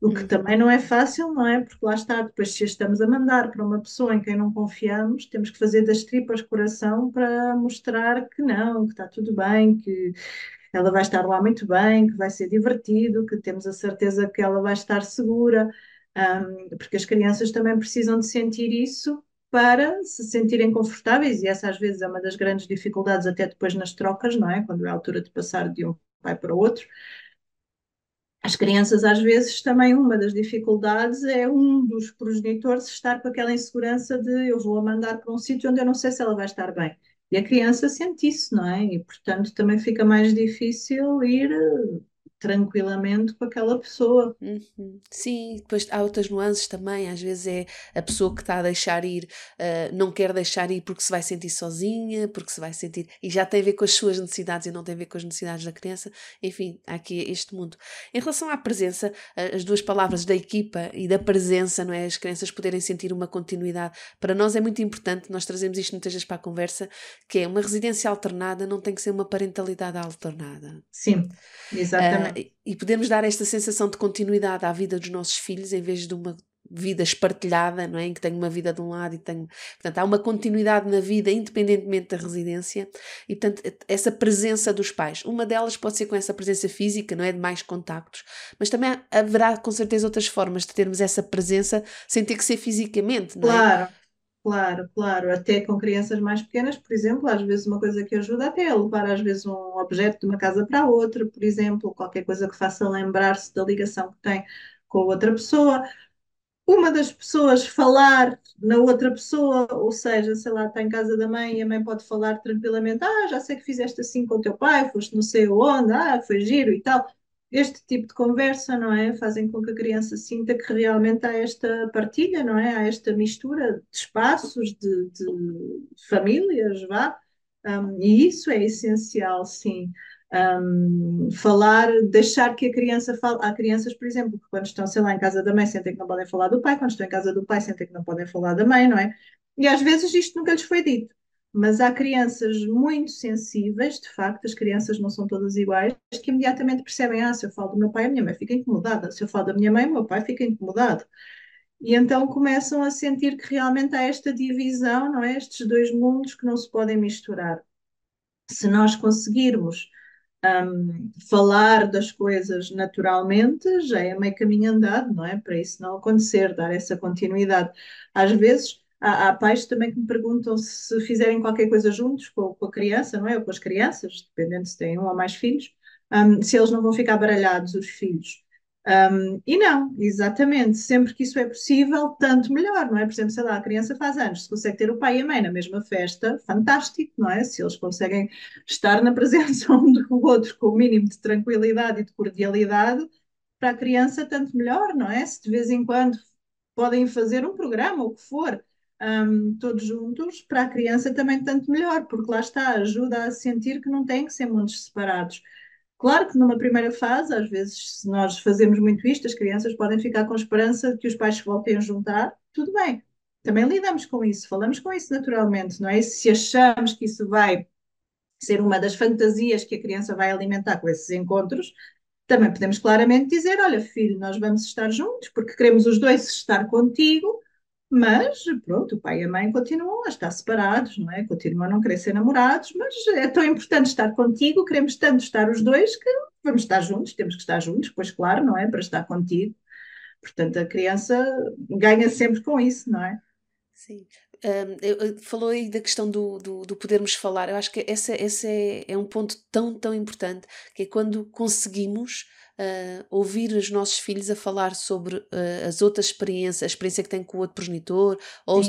O que uhum. também não é fácil, não é? Porque lá está, depois se estamos a mandar para uma pessoa em quem não confiamos, temos que fazer das tripas coração para mostrar que não, que está tudo bem, que ela vai estar lá muito bem, que vai ser divertido, que temos a certeza que ela vai estar segura, um, porque as crianças também precisam de sentir isso para se sentirem confortáveis, e essa às vezes é uma das grandes dificuldades, até depois nas trocas, não é? Quando é a altura de passar de um pai para o outro. As crianças, às vezes, também uma das dificuldades é um dos progenitores estar com aquela insegurança de eu vou a mandar para um sítio onde eu não sei se ela vai estar bem. E a criança sente isso, não é? E, portanto, também fica mais difícil ir tranquilamente com aquela pessoa. Uhum. Sim, depois há outras nuances também. Às vezes é a pessoa que está a deixar ir, uh, não quer deixar ir porque se vai sentir sozinha, porque se vai sentir. E já tem a ver com as suas necessidades e não tem a ver com as necessidades da criança. Enfim, há aqui este mundo. Em relação à presença, uh, as duas palavras da equipa e da presença, não é? As crianças poderem sentir uma continuidade. Para nós é muito importante, nós trazemos isto muitas vezes para a conversa, que é uma residência alternada não tem que ser uma parentalidade alternada. Sim, exatamente. Uh, e podemos dar esta sensação de continuidade à vida dos nossos filhos em vez de uma vida espartilhada, não é? Em que tenho uma vida de um lado e tenho. Portanto, há uma continuidade na vida, independentemente da residência, e portanto, essa presença dos pais. Uma delas pode ser com essa presença física, não é? De mais contactos, mas também haverá com certeza outras formas de termos essa presença sem ter que ser fisicamente, não é? Claro. Claro, claro, até com crianças mais pequenas, por exemplo, às vezes uma coisa que ajuda até é levar às vezes um objeto de uma casa para outra, por exemplo, qualquer coisa que faça lembrar-se da ligação que tem com outra pessoa, uma das pessoas falar na outra pessoa, ou seja, sei lá, está em casa da mãe e a mãe pode falar tranquilamente: Ah, já sei que fizeste assim com o teu pai, foste não sei onde, ah, foi giro e tal. Este tipo de conversa, não é? Fazem com que a criança sinta que realmente há esta partilha, não é? Há esta mistura de espaços, de, de famílias, vá. Um, e isso é essencial, sim um, falar, deixar que a criança fale. Há crianças, por exemplo, que quando estão, sei lá, em casa da mãe, sentem que não podem falar do pai, quando estão em casa do pai, sentem que não podem falar da mãe, não é? E às vezes isto nunca lhes foi dito. Mas há crianças muito sensíveis, de facto, as crianças não são todas iguais, que imediatamente percebem: ah, se eu falo do meu pai, a minha mãe fica incomodada, se eu falo da minha mãe, o meu pai fica incomodado. E então começam a sentir que realmente há esta divisão, não é? Estes dois mundos que não se podem misturar. Se nós conseguirmos um, falar das coisas naturalmente já é meio caminho andado, não é? Para isso não acontecer, dar essa continuidade. Às vezes há, há pais também que me perguntam se fizerem qualquer coisa juntos com, com, a criança, não é? Ou com as crianças, dependendo se têm um ou mais filhos, um, se eles não vão ficar baralhados, os filhos. Um, e não, exatamente, sempre que isso é possível, tanto melhor, não é? Por exemplo, sei lá, a criança faz anos, se consegue ter o pai e a mãe na mesma festa, fantástico, não é? Se eles conseguem estar na presença um do outro com o mínimo de tranquilidade e de cordialidade, para a criança, tanto melhor, não é? Se de vez em quando podem fazer um programa, ou o que for, um, todos juntos, para a criança também tanto melhor, porque lá está, ajuda a sentir que não têm que ser mundos separados. Claro que numa primeira fase, às vezes, se nós fazemos muito isto, as crianças podem ficar com esperança de que os pais voltem a juntar, tudo bem. Também lidamos com isso, falamos com isso naturalmente, não é? Se achamos que isso vai ser uma das fantasias que a criança vai alimentar com esses encontros, também podemos claramente dizer: Olha, filho, nós vamos estar juntos porque queremos os dois estar contigo mas, pronto, o pai e a mãe continuam a estar separados, não é? Continuam a não querer ser namorados, mas é tão importante estar contigo, queremos tanto estar os dois que vamos estar juntos, temos que estar juntos, pois claro, não é? Para estar contigo. Portanto, a criança ganha sempre com isso, não é? Sim. Um, falou aí da questão do, do, do, podermos falar. Eu acho que esse, esse é, é um ponto tão, tão importante, que é quando conseguimos uh, ouvir os nossos filhos a falar sobre uh, as outras experiências, a experiência que têm com o outro progenitor, ou,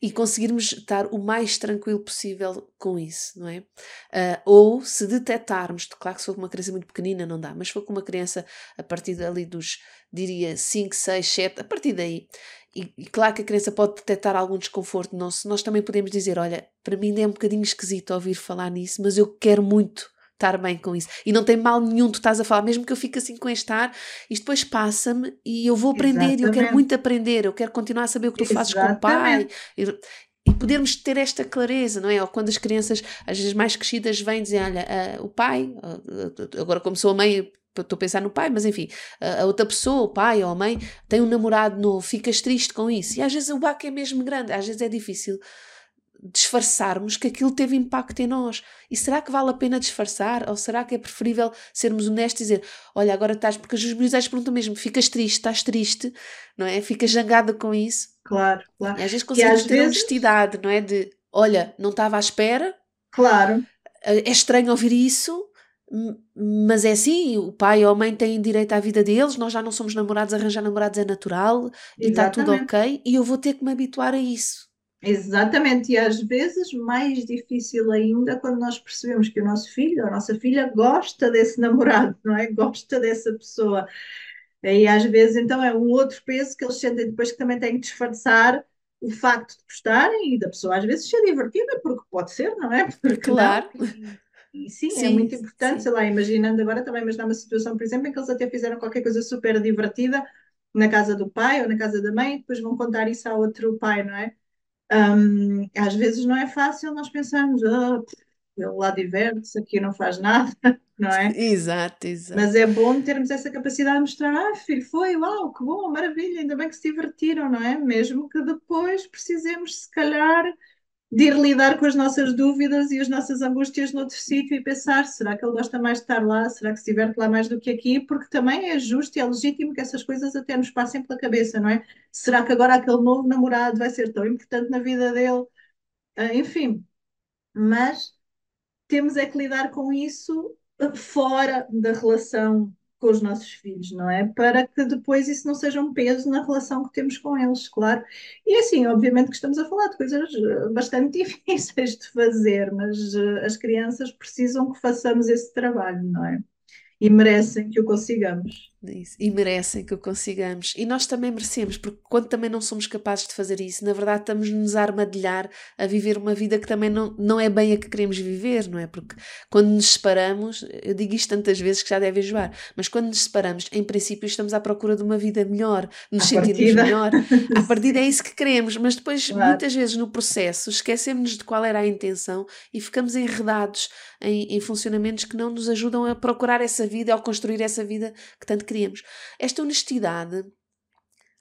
e conseguirmos estar o mais tranquilo possível com isso, não é? Uh, ou se detectarmos, claro que se for uma criança muito pequenina não dá, mas se for com uma criança a partir ali dos, diria, 5, 6, 7, a partir daí, e, e, claro que a criança pode detectar algum desconforto nosso, nós também podemos dizer, olha, para mim ainda é um bocadinho esquisito ouvir falar nisso, mas eu quero muito estar bem com isso. E não tem mal nenhum tu estás a falar, mesmo que eu fique assim com este ar, isto depois passa-me e eu vou aprender, Exatamente. eu quero muito aprender, eu quero continuar a saber o que tu Exatamente. fazes com o pai. E, e podermos ter esta clareza, não é? Ou quando as crianças, às vezes mais crescidas, vêm dizer: Olha, uh, o pai, uh, agora como sou a mãe, estou a pensar no pai, mas enfim, a outra pessoa, o pai ou a mãe, tem um namorado novo, ficas triste com isso. E às vezes o baque é mesmo grande, às vezes é difícil disfarçarmos que aquilo teve impacto em nós. E será que vale a pena disfarçar? Ou será que é preferível sermos honestos e dizer: Olha, agora estás. Porque os miúdos perguntam mesmo: ficas triste, estás triste, não é? Ficas zangada com isso. Claro, claro. E às vezes conseguimos ter vezes... honestidade, não é? De: Olha, não estava à espera. Claro. É estranho ouvir isso. Mas é assim, o pai ou a mãe têm direito à vida deles, nós já não somos namorados, arranjar namorados é natural e está tudo ok, e eu vou ter que me habituar a isso. Exatamente, e às vezes mais difícil ainda quando nós percebemos que o nosso filho ou a nossa filha gosta desse namorado, não é? Gosta dessa pessoa. E às vezes então é um outro peso que eles sentem depois que também têm que disfarçar o facto de gostarem e da pessoa às vezes ser divertida, porque pode ser, não é? Porque claro. E, sim, é sim, é muito importante, sim. sei lá, imaginando agora também, mas dá uma situação, por exemplo, em que eles até fizeram qualquer coisa super divertida na casa do pai ou na casa da mãe, e depois vão contar isso a outro pai, não é? Um, às vezes não é fácil nós pensarmos, oh, ele lá diverte-se, aqui não faz nada, não é? Exato, exato. Mas é bom termos essa capacidade de mostrar, ah, filho, foi, uau, que bom, maravilha, ainda bem que se divertiram, não é? Mesmo que depois precisemos, se calhar, de ir lidar com as nossas dúvidas e as nossas angústias noutro sítio e pensar, será que ele gosta mais de estar lá? Será que se diverte lá mais do que aqui? Porque também é justo e é legítimo que essas coisas até nos passem pela cabeça, não é? Será que agora aquele novo namorado vai ser tão importante na vida dele? Uh, enfim, mas temos é que lidar com isso fora da relação com os nossos filhos, não é? Para que depois isso não seja um peso na relação que temos com eles, claro. E assim, obviamente que estamos a falar de coisas eh, bastante difíceis de fazer, mas uh, as crianças precisam que façamos esse trabalho, não é? E merecem que o consigamos. E merecem que o consigamos. E nós também merecemos, porque quando também não somos capazes de fazer isso, na verdade estamos-nos a armadilhar a viver uma vida que também não, não é bem a que queremos viver, não é? Porque quando nos separamos, eu digo isto tantas vezes que já deve enjoar, mas quando nos separamos, em princípio estamos à procura de uma vida melhor, nos à sentirmos partida. melhor. À partida é isso que queremos, mas depois, claro. muitas vezes no processo, esquecemos de qual era a intenção e ficamos enredados em, em funcionamentos que não nos ajudam a procurar essa vida ou construir essa vida que tanto queremos Esta honestidade,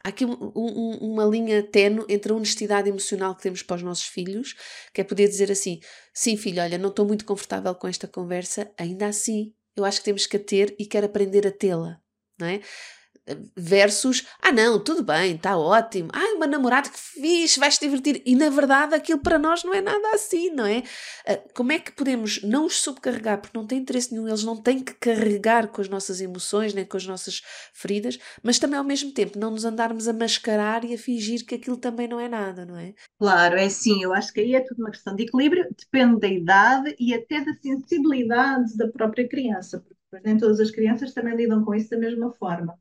há aqui um, um, uma linha tenue entre a honestidade emocional que temos para os nossos filhos, que é poder dizer assim: sim, filho, olha, não estou muito confortável com esta conversa, ainda assim, eu acho que temos que a ter e quero aprender a tê-la. Não é? Versus ah não, tudo bem, está ótimo, ah, uma namorada que fixe, vais te divertir e na verdade aquilo para nós não é nada assim, não é? Ah, como é que podemos não os subcarregar, porque não tem interesse nenhum, eles não têm que carregar com as nossas emoções, nem com as nossas feridas, mas também ao mesmo tempo não nos andarmos a mascarar e a fingir que aquilo também não é nada, não é? Claro, é sim, eu acho que aí é tudo uma questão de equilíbrio, depende da idade e até da sensibilidade da própria criança, porque nem todas as crianças também lidam com isso da mesma forma.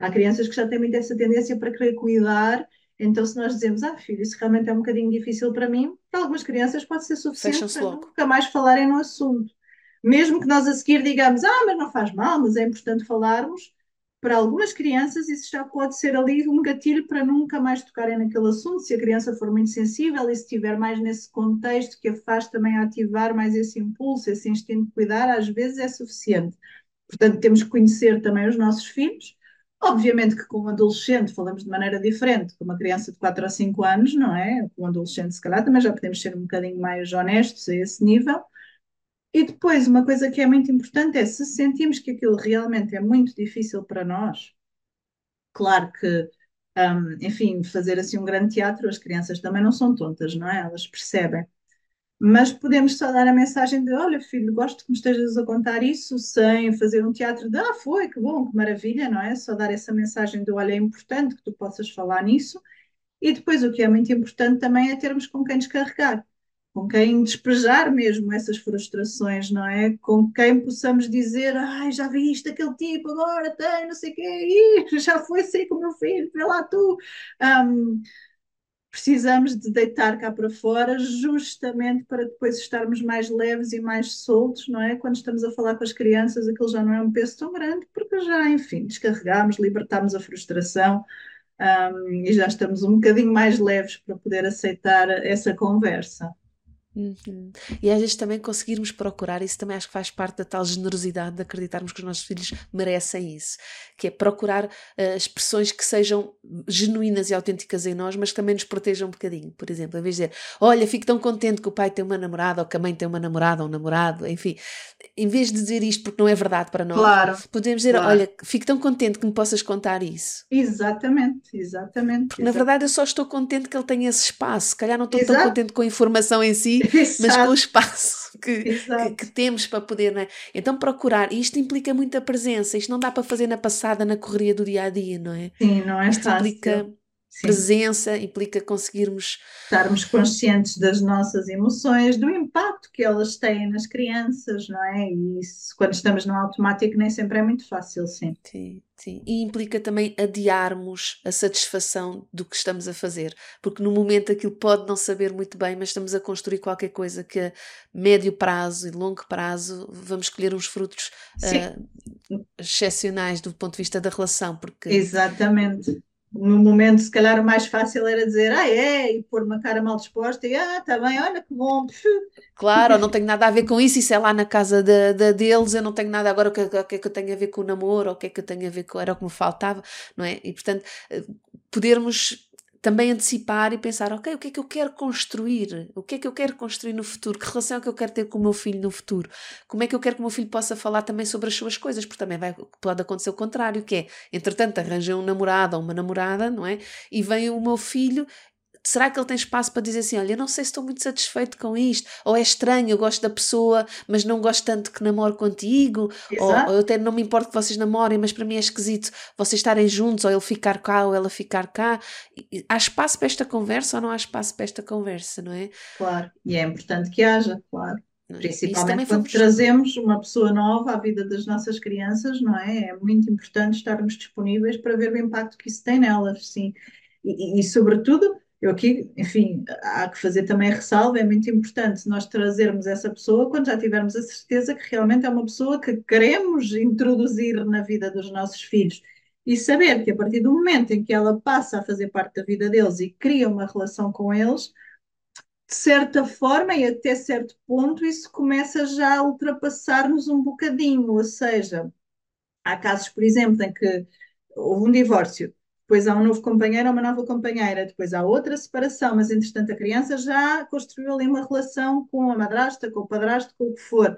Há crianças que já têm muito essa tendência para querer cuidar, então se nós dizemos, ah, filho, isso realmente é um bocadinho difícil para mim, para algumas crianças pode ser suficiente para logo. nunca mais falarem no assunto. Mesmo que nós a seguir digamos, ah, mas não faz mal, mas é importante falarmos, para algumas crianças isso já pode ser ali um gatilho para nunca mais tocarem naquele assunto, se a criança for muito sensível e se estiver mais nesse contexto que a faz também ativar mais esse impulso, esse instinto de cuidar, às vezes é suficiente. Portanto, temos que conhecer também os nossos filhos Obviamente que com um adolescente falamos de maneira diferente, com uma criança de 4 ou 5 anos, não é? Com um adolescente, se calhar, também já podemos ser um bocadinho mais honestos a esse nível. E depois, uma coisa que é muito importante é se sentimos que aquilo realmente é muito difícil para nós, claro que, um, enfim, fazer assim um grande teatro, as crianças também não são tontas, não é? Elas percebem mas podemos só dar a mensagem de: olha, filho, gosto que me estejas a contar isso, sem fazer um teatro de: ah, foi, que bom, que maravilha, não é? Só dar essa mensagem de: olha, é importante que tu possas falar nisso. E depois, o que é muito importante também é termos com quem descarregar, com quem despejar mesmo essas frustrações, não é? Com quem possamos dizer: ai, já vi isto, aquele tipo, agora tem, não sei o quê, Ih, já foi assim com o meu filho, vê lá tu. Um, precisamos de deitar cá para fora justamente para depois estarmos mais leves e mais soltos, não é? Quando estamos a falar com as crianças, aquilo já não é um peso tão grande, porque já, enfim, descarregamos, libertamos a frustração um, e já estamos um bocadinho mais leves para poder aceitar essa conversa. Uhum. E às vezes também conseguirmos procurar, isso também acho que faz parte da tal generosidade de acreditarmos que os nossos filhos merecem isso, que é procurar uh, expressões que sejam genuínas e autênticas em nós, mas que também nos protejam um bocadinho. Por exemplo, em vez de dizer, olha, fico tão contente que o pai tem uma namorada ou que a mãe tem uma namorada ou um namorado, enfim, em vez de dizer isto porque não é verdade para nós, claro, podemos dizer, claro. olha, fico tão contente que me possas contar isso. Exatamente, exatamente. Porque exatamente. na verdade eu só estou contente que ele tenha esse espaço, se calhar não estou Exato. tão contente com a informação em si mas com o espaço que, que, que, temos para poder, não é? Então procurar, e isto implica muita presença, isto não dá para fazer na passada, na correria do dia a dia, não é? Sim, não é isto fácil. implica Sim. presença, implica conseguirmos estarmos conscientes das nossas emoções, do impacto que elas têm nas crianças, não é? E isso, quando estamos no automático nem sempre é muito fácil, sim. Sim, sim. E implica também adiarmos a satisfação do que estamos a fazer, porque no momento aquilo pode não saber muito bem, mas estamos a construir qualquer coisa que a médio prazo e longo prazo vamos colher uns frutos uh, excepcionais do ponto de vista da relação, porque Exatamente no momento, se calhar, o mais fácil era dizer, ah, é, e pôr uma cara mal disposta e, ah, tá bem, olha que bom. Claro, não tenho nada a ver com isso, isso é lá na casa de, de deles, eu não tenho nada agora, o que, o que é que eu tenho a ver com o namoro, o que é que eu tenho a ver com, era o que me faltava, não é? E, portanto, eh, podermos também antecipar e pensar, ok, o que é que eu quero construir? O que é que eu quero construir no futuro? Que relação é que eu quero ter com o meu filho no futuro? Como é que eu quero que o meu filho possa falar também sobre as suas coisas? Porque também vai, pode acontecer o contrário, que é, entretanto, arranja um namorado ou uma namorada, não é? E vem o meu filho será que ele tem espaço para dizer assim: olha, eu não sei se estou muito satisfeito com isto, ou é estranho, eu gosto da pessoa, mas não gosto tanto que namoro contigo, ou, ou, eu até não me importo que vocês namorem, mas para mim é esquisito vocês estarem juntos, ou ele ficar cá, ou ela ficar cá. Há espaço para esta conversa ou não há espaço para esta conversa, não é? Claro, e é importante que haja, claro. É? Principalmente quando trazemos uma pessoa nova à vida das nossas crianças, não é? É muito importante estarmos disponíveis para ver o impacto que isso tem nelas, sim. E, e, e sobretudo, eu aqui, enfim, há que fazer também ressalva, é muito importante nós trazermos essa pessoa quando já tivermos a certeza que realmente é uma pessoa que queremos introduzir na vida dos nossos filhos. E saber que a partir do momento em que ela passa a fazer parte da vida deles e cria uma relação com eles, de certa forma e até certo ponto, isso começa já a ultrapassar-nos um bocadinho, ou seja, há casos, por exemplo, em que houve um divórcio depois há um novo companheiro ou uma nova companheira, depois há outra separação, mas entretanto a criança já construiu ali uma relação com a madrasta, com o padrasto, com o que for.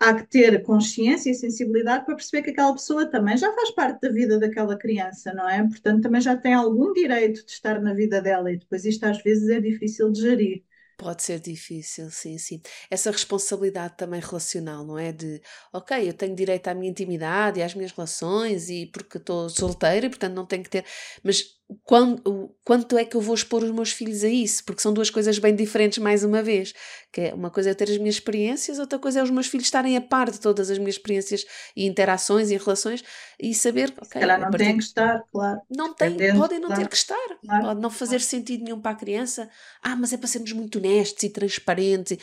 Há que ter consciência e sensibilidade para perceber que aquela pessoa também já faz parte da vida daquela criança, não é? Portanto, também já tem algum direito de estar na vida dela e depois isto às vezes é difícil de gerir. Pode ser difícil, sim, sim. Essa responsabilidade também relacional, não é? De, ok, eu tenho direito à minha intimidade e às minhas relações e porque estou solteira e portanto não tenho que ter. Mas quando, quanto é que eu vou expor os meus filhos a isso? Porque são duas coisas bem diferentes, mais uma vez. Que é, uma coisa é ter as minhas experiências, outra coisa é os meus filhos estarem a par de todas as minhas experiências e interações e relações e saber. Okay, Se calhar não partir... têm que estar, claro. Não têm, podem não claro. ter que estar. Claro. Pode não fazer claro. sentido nenhum para a criança. Ah, mas é para sermos muito honestos e transparentes. E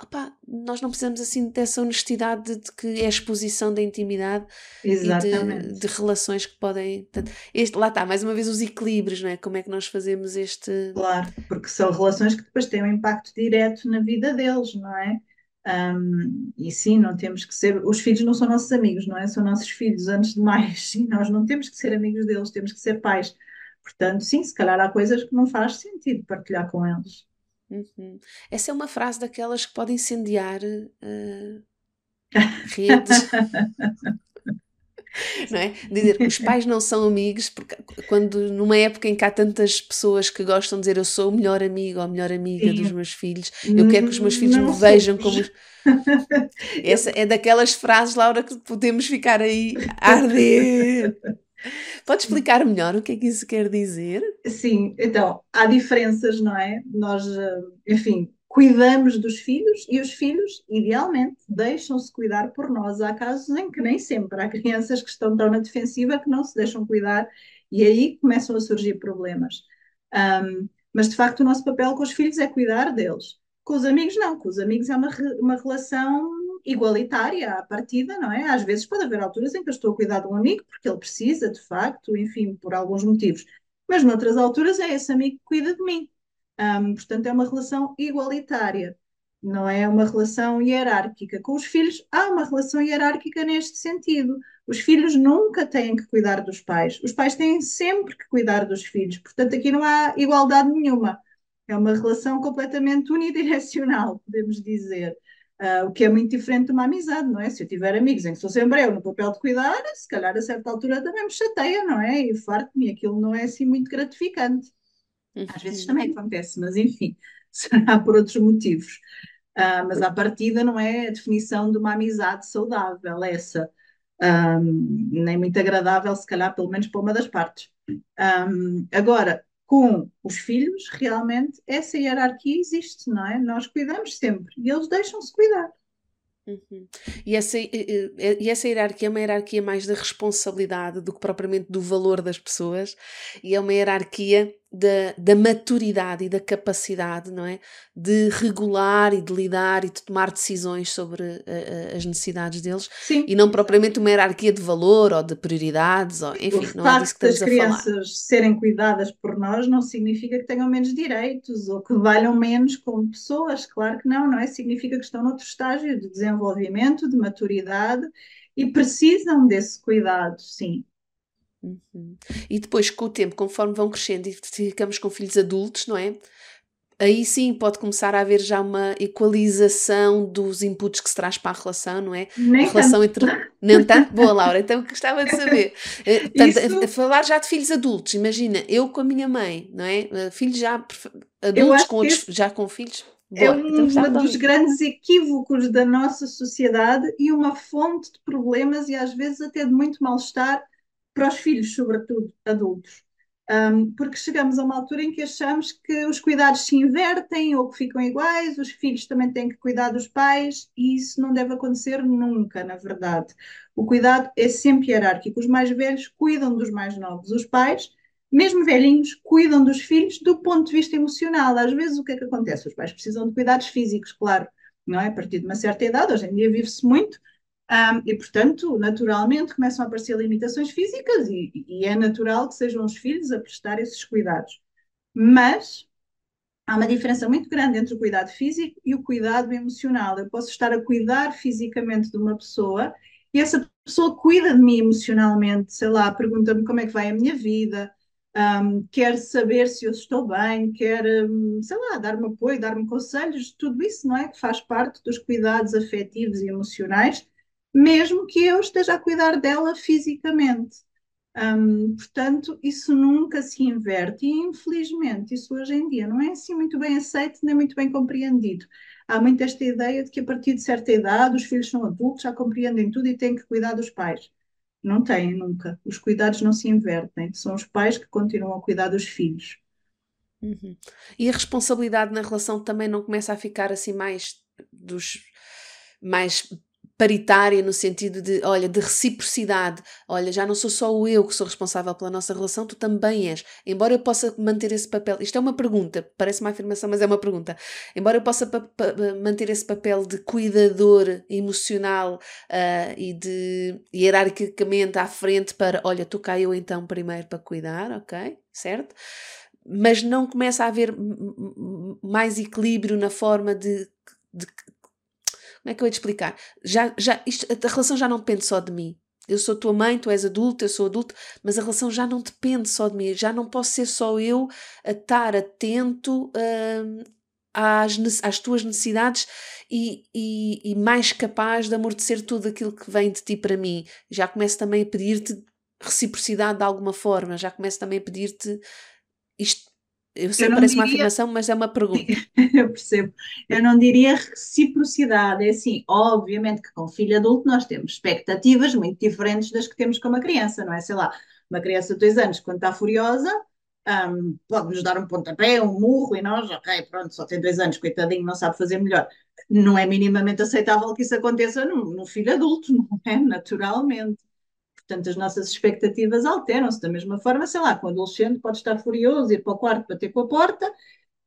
opá, nós não precisamos assim dessa honestidade de, que é a exposição da intimidade Exatamente. e de, de, relações que podem. Este, lá está, mais uma vez, os equilíbrios, não é? Como é que nós fazemos este. Claro, porque são relações que depois têm um impacto direto na vida deles, não é? Um, e sim, não temos que ser. Os filhos não são nossos amigos, não é? São nossos filhos, antes de mais. Sim, nós não temos que ser amigos deles, temos que ser pais. Portanto, sim, se calhar há coisas que não faz sentido partilhar com eles. Uhum. Essa é uma frase daquelas que pode incendiar uh, redes. não é? Dizer que os pais não são amigos, porque quando numa época em que há tantas pessoas que gostam de dizer eu sou o melhor amigo ou a melhor amiga Sim. dos meus filhos, eu quero que os meus filhos não me vejam como. Essa é daquelas frases, Laura, que podemos ficar aí a arder. Pode explicar melhor o que é que isso quer dizer? Sim, então, há diferenças, não é? Nós, eh, enfim, cuidamos dos filhos e os filhos, idealmente, deixam-se cuidar por nós. Há casos em que nem sempre há crianças que estão tão na defensiva que não se deixam cuidar e aí começam a surgir problemas. Um, mas, de facto, o nosso papel com os filhos é cuidar deles. Com os amigos, não. Com os amigos é uma, uma relação igualitária à partida, não é? Às vezes pode haver alturas em que eu estou a cuidar de um amigo porque ele precisa, de facto, enfim, por alguns motivos. Mas noutras alturas é esse amigo que cuida de mim. Um, portanto, é uma relação igualitária, não é uma relação hierárquica. Com os filhos, há uma relação hierárquica neste sentido. Os filhos nunca têm que cuidar dos pais, os pais têm sempre que cuidar dos filhos. Portanto, aqui não há igualdade nenhuma. É uma relação completamente unidirecional, podemos dizer. Uh, o que é muito diferente de uma amizade, não é? Se eu tiver amigos em que sou sempre eu no papel de cuidar, se calhar a certa altura também me chateia, não é? E farto-me, aquilo não é assim muito gratificante. Às vezes também acontece, mas enfim, será por outros motivos. Uh, mas à partida não é a definição de uma amizade saudável, essa. Um, nem muito agradável, se calhar, pelo menos para uma das partes. Um, agora, com os filhos, realmente essa hierarquia existe, não é? Nós cuidamos sempre e eles deixam-se cuidar. Uhum. E, essa, e essa hierarquia é uma hierarquia mais da responsabilidade do que propriamente do valor das pessoas, e é uma hierarquia da, da, maturidade e da capacidade, não é? De regular e de lidar e de tomar decisões sobre uh, as necessidades deles Sim. e não propriamente uma hierarquia de valor ou de prioridades, ou, enfim, o não é disso que estamos a falar. as crianças serem cuidadas por nós não significa que tenham menos direitos ou que valham menos como pessoas, claro que não, não é? Significa que estão noutro estágio de desenvolvimento, de maturidade e precisam desse cuidado, sim. Uhum. E depois, com o tempo, conforme vão crescendo e ficamos com filhos adultos, não é? Aí sim pode começar a haver já uma equalização dos inputs que se traz para a relação, não é? Nem a relação tanto. entre. Nem tanto? Boa, Laura, então gostava de saber. Eh, Isso... a, falar já de filhos adultos, imagina, eu com a minha mãe, não é? Eh, filhos já adultos com outros, já com filhos. Boa, é um então dos grandes equívocos da nossa sociedade e uma fonte de problemas e às vezes até de muito mal-estar para os filhos, sobretudo adultos. Um, porque chegamos a uma altura em que achamos que os cuidados se invertem ou que ficam iguais, os filhos também têm que cuidar dos pais, e isso não deve acontecer nunca, na verdade. O cuidado é sempre hierárquico. Os mais velhos cuidam dos mais novos, os pais, mesmo velhinhos, cuidam dos filhos do ponto de vista emocional. Às vezes, o que é que acontece? Os pais precisam de cuidados físicos, claro, não é? A partir de uma certa idade, hoje em dia vive-se muito um, e, portanto, naturalmente começam a aparecer limitações físicas e, e, é natural que sejam os filhos a prestar esses cuidados. Mas há uma diferença muito grande entre o cuidado físico e o cuidado emocional. Eu posso estar a cuidar fisicamente de uma pessoa e essa pessoa cuida de mim emocionalmente, sei lá, pergunta-me como é que vai a minha vida, um, quer saber se eu estou bem, quer, um, sei lá, dar-me apoio, dar-me conselhos, tudo isso, não é? Que faz parte dos cuidados afetivos e emocionais mesmo que eu esteja a cuidar dela fisicamente. Portanto, isso nunca se inverte e, infelizmente, isso hoje em dia não é assim muito bem aceito nem muito bem compreendido. Há muito esta ideia de que a partir de certa idade os filhos são adultos, já compreendem tudo e têm que cuidar dos pais. Não têm nunca. Os cuidados não se invertem. São os pais que continuam a cuidar dos filhos. Uhum. E a responsabilidade na relação também não começa a ficar assim mais dos mais paritária no sentido de, olha, de reciprocidade. Olha, já não sou só eu que sou responsável pela nossa relação, tu também és. Embora eu possa manter esse papel, isto é uma pergunta, parece uma afirmação, mas é uma pergunta. Embora eu possa manter esse papel de cuidador emocional uh, e de hierarquicamente à frente para, olha, tu cá eu então primeiro para cuidar, ok? Certo? Mas não começa a haver mais equilíbrio na forma de, de como é que eu ia te explicar? Já, já, isto, a relação já não depende só de mim. Eu sou tua mãe, tu és adulto, eu sou adulto, mas a relação já não depende só de mim. Já não posso ser só eu a estar atento uh, às, às tuas necessidades e, e, e, mais capaz de amortecer tudo aquilo que vem de ti para mim. Já começo também a pedir-te reciprocidade de alguma forma, já começo também a pedir-te isto eu sei que parece diria... uma afirmação, mas é uma pergunta. eu percebo. Eu não diria reciprocidade. É assim, obviamente que com filho adulto nós temos expectativas muito diferentes das que temos com uma criança, não é? Sei lá, uma criança de dois anos, quando está furiosa, um, pode-nos dar um pontapé, um murro, e nós, ok, pronto, só tem dois anos, coitadinho, não sabe fazer melhor. Não é minimamente aceitável que isso aconteça num, filho adulto, não é? Naturalmente. Portanto, as nossas expectativas alteram-se da mesma forma, sei lá, com um adolescente pode estar furioso, ir para o quarto, bater com a porta,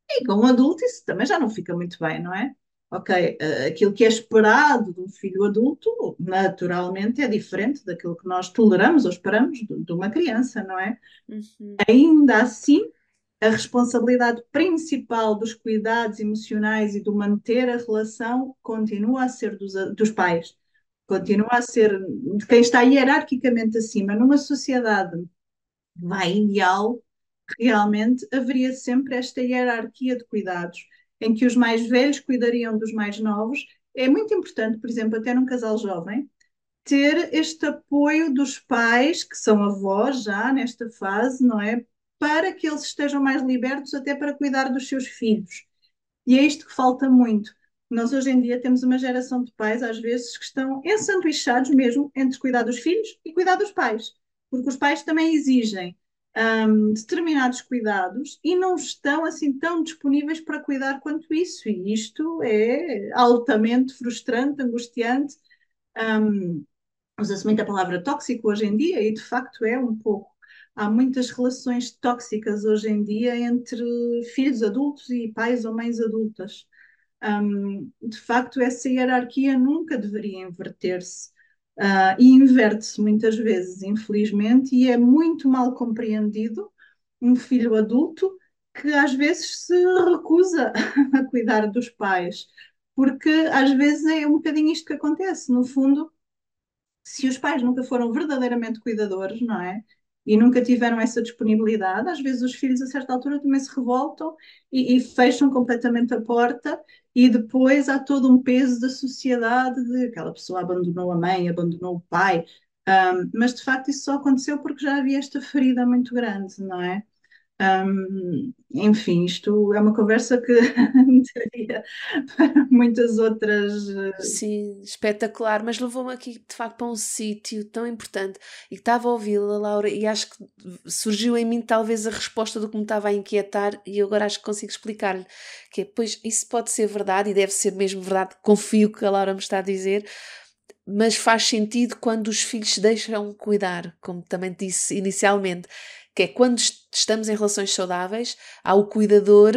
e com um adulto isso também já não fica muito bem, não é? Ok, eh, aquilo que é esperado de um filho adulto, naturalmente, é diferente daquilo que nós toleramos ou esperamos de, de uma criança, não é? Uhum. Ainda assim, a responsabilidade principal dos cuidados emocionais e do manter a relação continua a ser dos, dos pais continua a ser quem está hierarquicamente acima. Numa sociedade vai ideal, realmente haveria sempre esta hierarquia de cuidados, em que os mais velhos cuidariam dos mais novos. É muito importante, por exemplo, até num casal jovem, ter este apoio dos pais, que são avós já nesta fase, não é? Para que eles estejam mais libertos até para cuidar dos seus filhos. E é isto que falta muito nós hoje em dia temos uma geração de pais, às vezes, que estão ensanduichados mesmo entre cuidar dos filhos e cuidar dos pais, porque os pais também exigem um, determinados cuidados e não estão assim tão disponíveis para cuidar quanto isso, e isto é altamente frustrante, angustiante. Um, Usa-se muito a palavra tóxico hoje em dia, e de facto é um pouco há muitas relações tóxicas hoje em dia entre filhos adultos e pais ou mães adultas. Um, de facto, essa hierarquia nunca deveria inverter-se. Uh, e inverte-se muitas vezes, infelizmente, e é muito mal compreendido um filho adulto que às vezes se recusa a cuidar dos pais, porque às vezes é um bocadinho isto que acontece. No fundo, se os pais nunca foram verdadeiramente cuidadores, não é? E nunca tiveram essa disponibilidade, às vezes os filhos a certa altura também se revoltam e, e fecham completamente a porta e depois há todo um peso da sociedade de aquela pessoa abandonou a mãe, abandonou o pai, um, mas de facto isso só aconteceu porque já havia esta ferida muito grande, não é? Um, enfim, isto é uma conversa que me para muitas outras. Eh, Sim, espetacular, mas levou-me aqui de facto para um sítio tão importante e estava a ouvi-la, Laura, e acho que surgiu em mim talvez a resposta do que me estava a inquietar, e agora acho que consigo explicar-lhe. Que é, pois isso pode ser verdade e deve ser mesmo verdade, confio que a Laura me está a dizer, mas faz sentido quando os filhos deixam cuidar, como também disse inicialmente que é quando estamos em relações saudáveis, há o cuidador,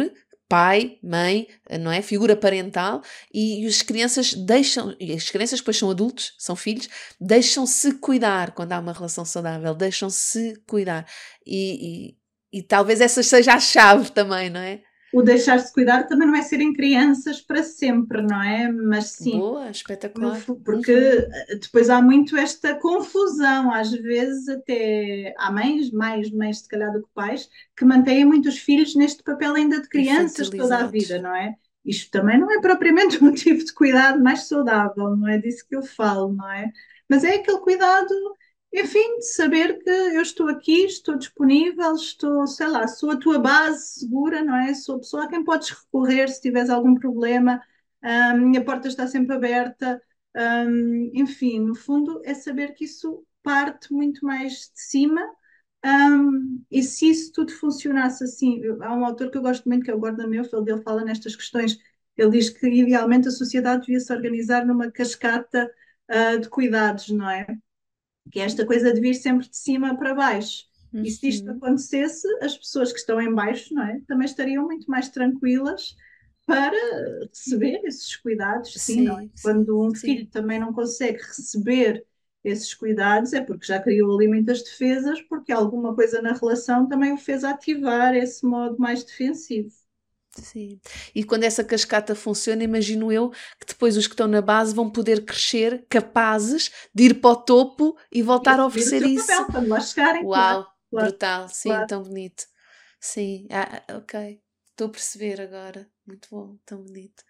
pai, mãe, não é? Figura parental, e, as crianças deixam, e as crianças depois são adultos, são filhos, deixam-se cuidar quando há uma relação saudável, deixam-se cuidar. E, e, e talvez essa seja a chave também, não é? O deixar-se cuidar também não é serem crianças para sempre, não é? Mas sim. Boa, espetacular. Porque uhum. depois há muito esta confusão, às vezes até há mães, mais mães se calhar do que pais, que mantêm muitos filhos neste papel ainda de crianças toda a vida, não é? Isto também não é propriamente um tipo de cuidado mais saudável, não é disso que eu falo, não é? Mas é aquele cuidado enfim, de saber que eu estou aqui, estou disponível, estou, sei lá, sou a tua base segura, não é? Sou a pessoa a quem podes recorrer se tiveres algum problema, a minha porta está sempre aberta, um, enfim, no fundo é saber que isso parte muito mais de cima um, e se isso tudo funcionasse assim, há um autor que eu gosto muito que é o Gordon Neufeld, ele fala nestas questões, ele diz que idealmente a sociedade devia se organizar numa cascata uh, de cuidados, não é? Que é esta coisa de vir sempre de cima para baixo. Uhum. E se isto uhum. acontecesse, as pessoas que estão em baixo não é? também estariam muito mais tranquilas para receber esses cuidados. Sim, sim, é? sim Quando um sim. filho também não consegue receber esses cuidados, é porque já criou ali muitas defesas, porque alguma coisa na relação também o fez ativar esse modo mais defensivo. Sim. E quando essa cascata funciona, imagino eu que depois os que estão na base vão poder crescer capazes de ir para o topo e voltar e a oferecer isso. Papel, quando lá chegarem. Uau, claro, brutal, sim, claro. tão bonito. Sim, ah, ok. Estou a perceber agora. Muito bom, tão bonito.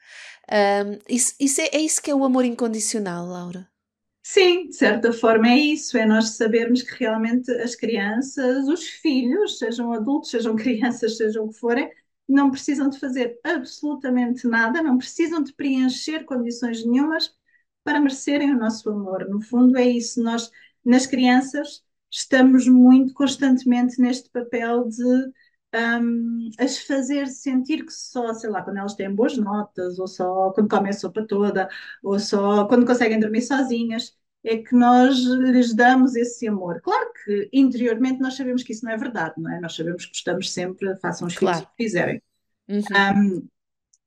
Um, isso, isso é, é isso que é o amor incondicional, Laura? Sim, de certa forma é isso, é nós sabermos que realmente as crianças, os filhos, sejam adultos, sejam crianças, sejam o que forem, não precisam de fazer absolutamente nada, não precisam de preencher condições nenhumas para merecerem o nosso amor. No fundo, é isso. Nós, nas crianças, estamos muito constantemente neste papel de um, as fazer sentir que só, sei lá, quando elas têm boas notas, ou só quando comem a sopa toda, ou só quando conseguem dormir sozinhas, é que nós lhes damos esse amor. Claro que interiormente nós sabemos que isso não é verdade, não é? Nós sabemos que gostamos sempre, façam os claro. filhos que fizerem. Uhum. Um,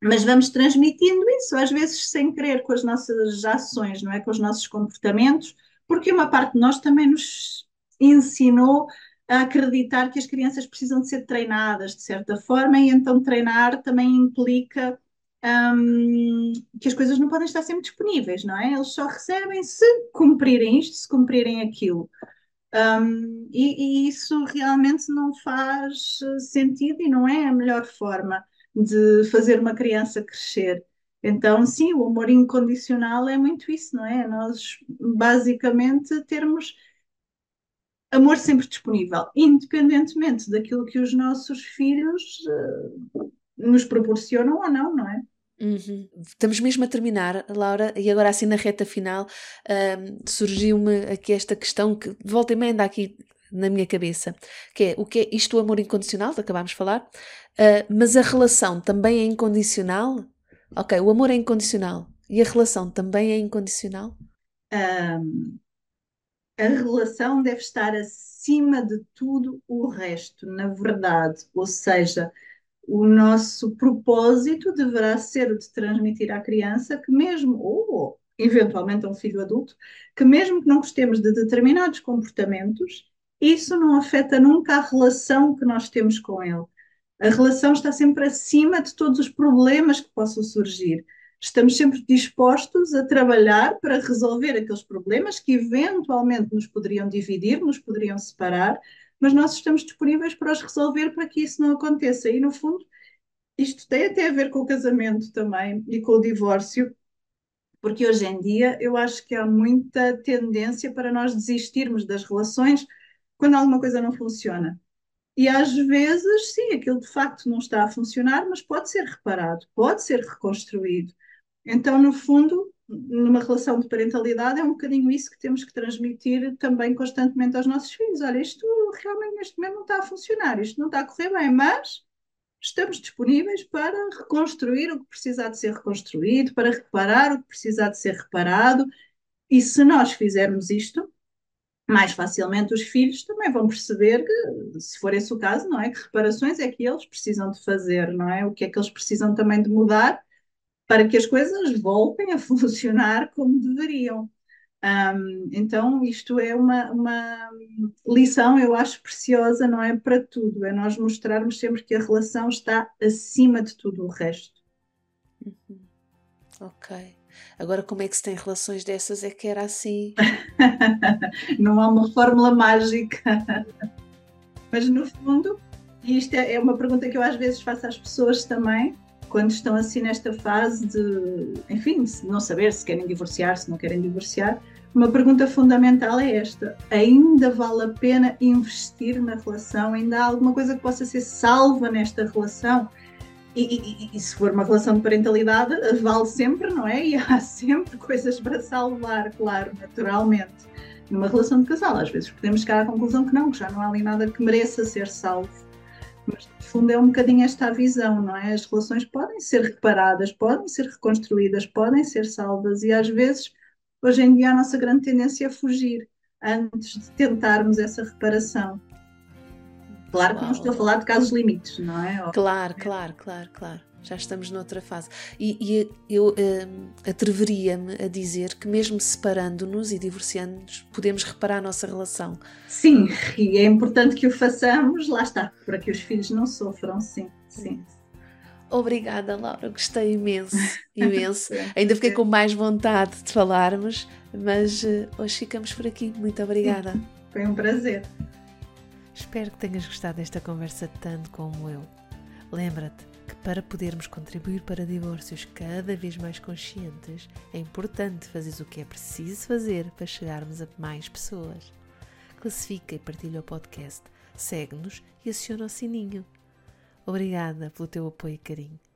mas vamos transmitindo isso, às vezes sem querer, com as nossas ações, não é? Com os nossos comportamentos, porque uma parte de nós também nos ensinou a acreditar que as crianças precisam de ser treinadas de certa forma, e então treinar também implica um, que as coisas não podem estar sempre disponíveis, não é? Eles só recebem se cumprirem isto, se cumprirem aquilo. Um, e, e, isso realmente não faz sentido e não é a melhor forma de fazer uma criança crescer. Então, sim, o amor incondicional é muito isso, não é? Nós basicamente termos amor sempre disponível, independentemente daquilo que os nossos filhos uh, nos proporcionam ou não, não é? Uhum. Estamos mesmo a terminar, Laura, e agora assim na reta final um, surgiu-me aqui esta questão que volta e meia anda aqui na minha cabeça, que é o que é isto o amor incondicional, que acabámos de falar, uh, mas a relação também é incondicional? Ok, o amor é incondicional e a relação também é incondicional? Um, a relação deve estar acima de tudo o resto, na verdade. Ou seja, o nosso propósito deverá ser o de transmitir à criança que mesmo, ou eventualmente a um filho adulto, que mesmo que não gostemos de determinados comportamentos, isso não afeta nunca a relação que nós temos com ele. A relação está sempre acima de todos os problemas que possam surgir. Estamos sempre dispostos a trabalhar para resolver aqueles problemas que eventualmente nos poderiam dividir, nos poderiam separar, mas nós estamos disponíveis para os resolver para que isso não aconteça. E, no fundo, isto tem até a ver com o casamento também e com o divórcio, porque hoje em dia eu acho que há muita tendência para nós desistirmos das relações quando alguma coisa não funciona. E às vezes, sim, aquilo de facto não está a funcionar, mas pode ser reparado, pode ser reconstruído. Então, no fundo, numa relação de parentalidade, é um bocadinho isso que temos que transmitir também constantemente aos nossos filhos. Olha, isto realmente neste momento não está a funcionar, isto não está a correr bem, mas estamos disponíveis para reconstruir o que precisar de ser reconstruído, para reparar o que precisar de ser reparado. E se nós fizermos isto, mais facilmente os filhos também vão perceber que, se for esse o caso, não é? Que reparações é que eles precisam de fazer, não é? O que é que eles precisam também de mudar para que as coisas voltem a funcionar como deveriam. Um, então, isto é uma, uma, lição, eu acho, preciosa, não é? Para tudo, é nós mostrarmos sempre que a relação está acima de tudo o resto. Uhum. Ok. Agora, como é que se tem relações dessas? É que era assim. não há uma fórmula mágica. Mas, no fundo, e isto é, é uma pergunta que eu às vezes faço às pessoas também, quando estão assim nesta fase de, enfim, não saber se querem divorciar, se não querem divorciar, uma pergunta fundamental é esta: ainda vale a pena investir na relação? Ainda há alguma coisa que possa ser salva nesta relação? E, e, e, se for uma relação de parentalidade, vale sempre, não é? E há sempre coisas para salvar, claro, naturalmente. Numa relação de casal, às vezes podemos chegar à conclusão que não, que já não há ali nada que mereça ser salvo. Mas, fundo, é um bocadinho esta a visão, não é? As relações podem ser reparadas, podem ser reconstruídas, podem ser salvas, e às vezes, hoje em dia, a nossa grande tendência é fugir antes de tentarmos essa reparação. Claro que não estou a falar de casos limites, não é? Claro, claro, claro, claro. Já estamos noutra fase. E, e eu hum, atreveria-me a dizer que, mesmo separando-nos e divorciando-nos, podemos reparar a nossa relação. Sim, e é importante que o façamos, lá está, para que os filhos não sofram, sim, sim. Obrigada, Laura, gostei imenso, imenso. Ainda fiquei com mais vontade de falarmos, mas uh, hoje ficamos por aqui. Muito obrigada. Foi um prazer. Espero que tenhas gostado desta conversa tanto como eu. Lembra-te que para podermos contribuir para divórcios cada vez mais conscientes, é importante fazer o que é preciso fazer para chegarmos a mais pessoas. Classifica e partilha o podcast, segue-nos e aciona o sininho. Obrigada pelo teu apoio e carinho.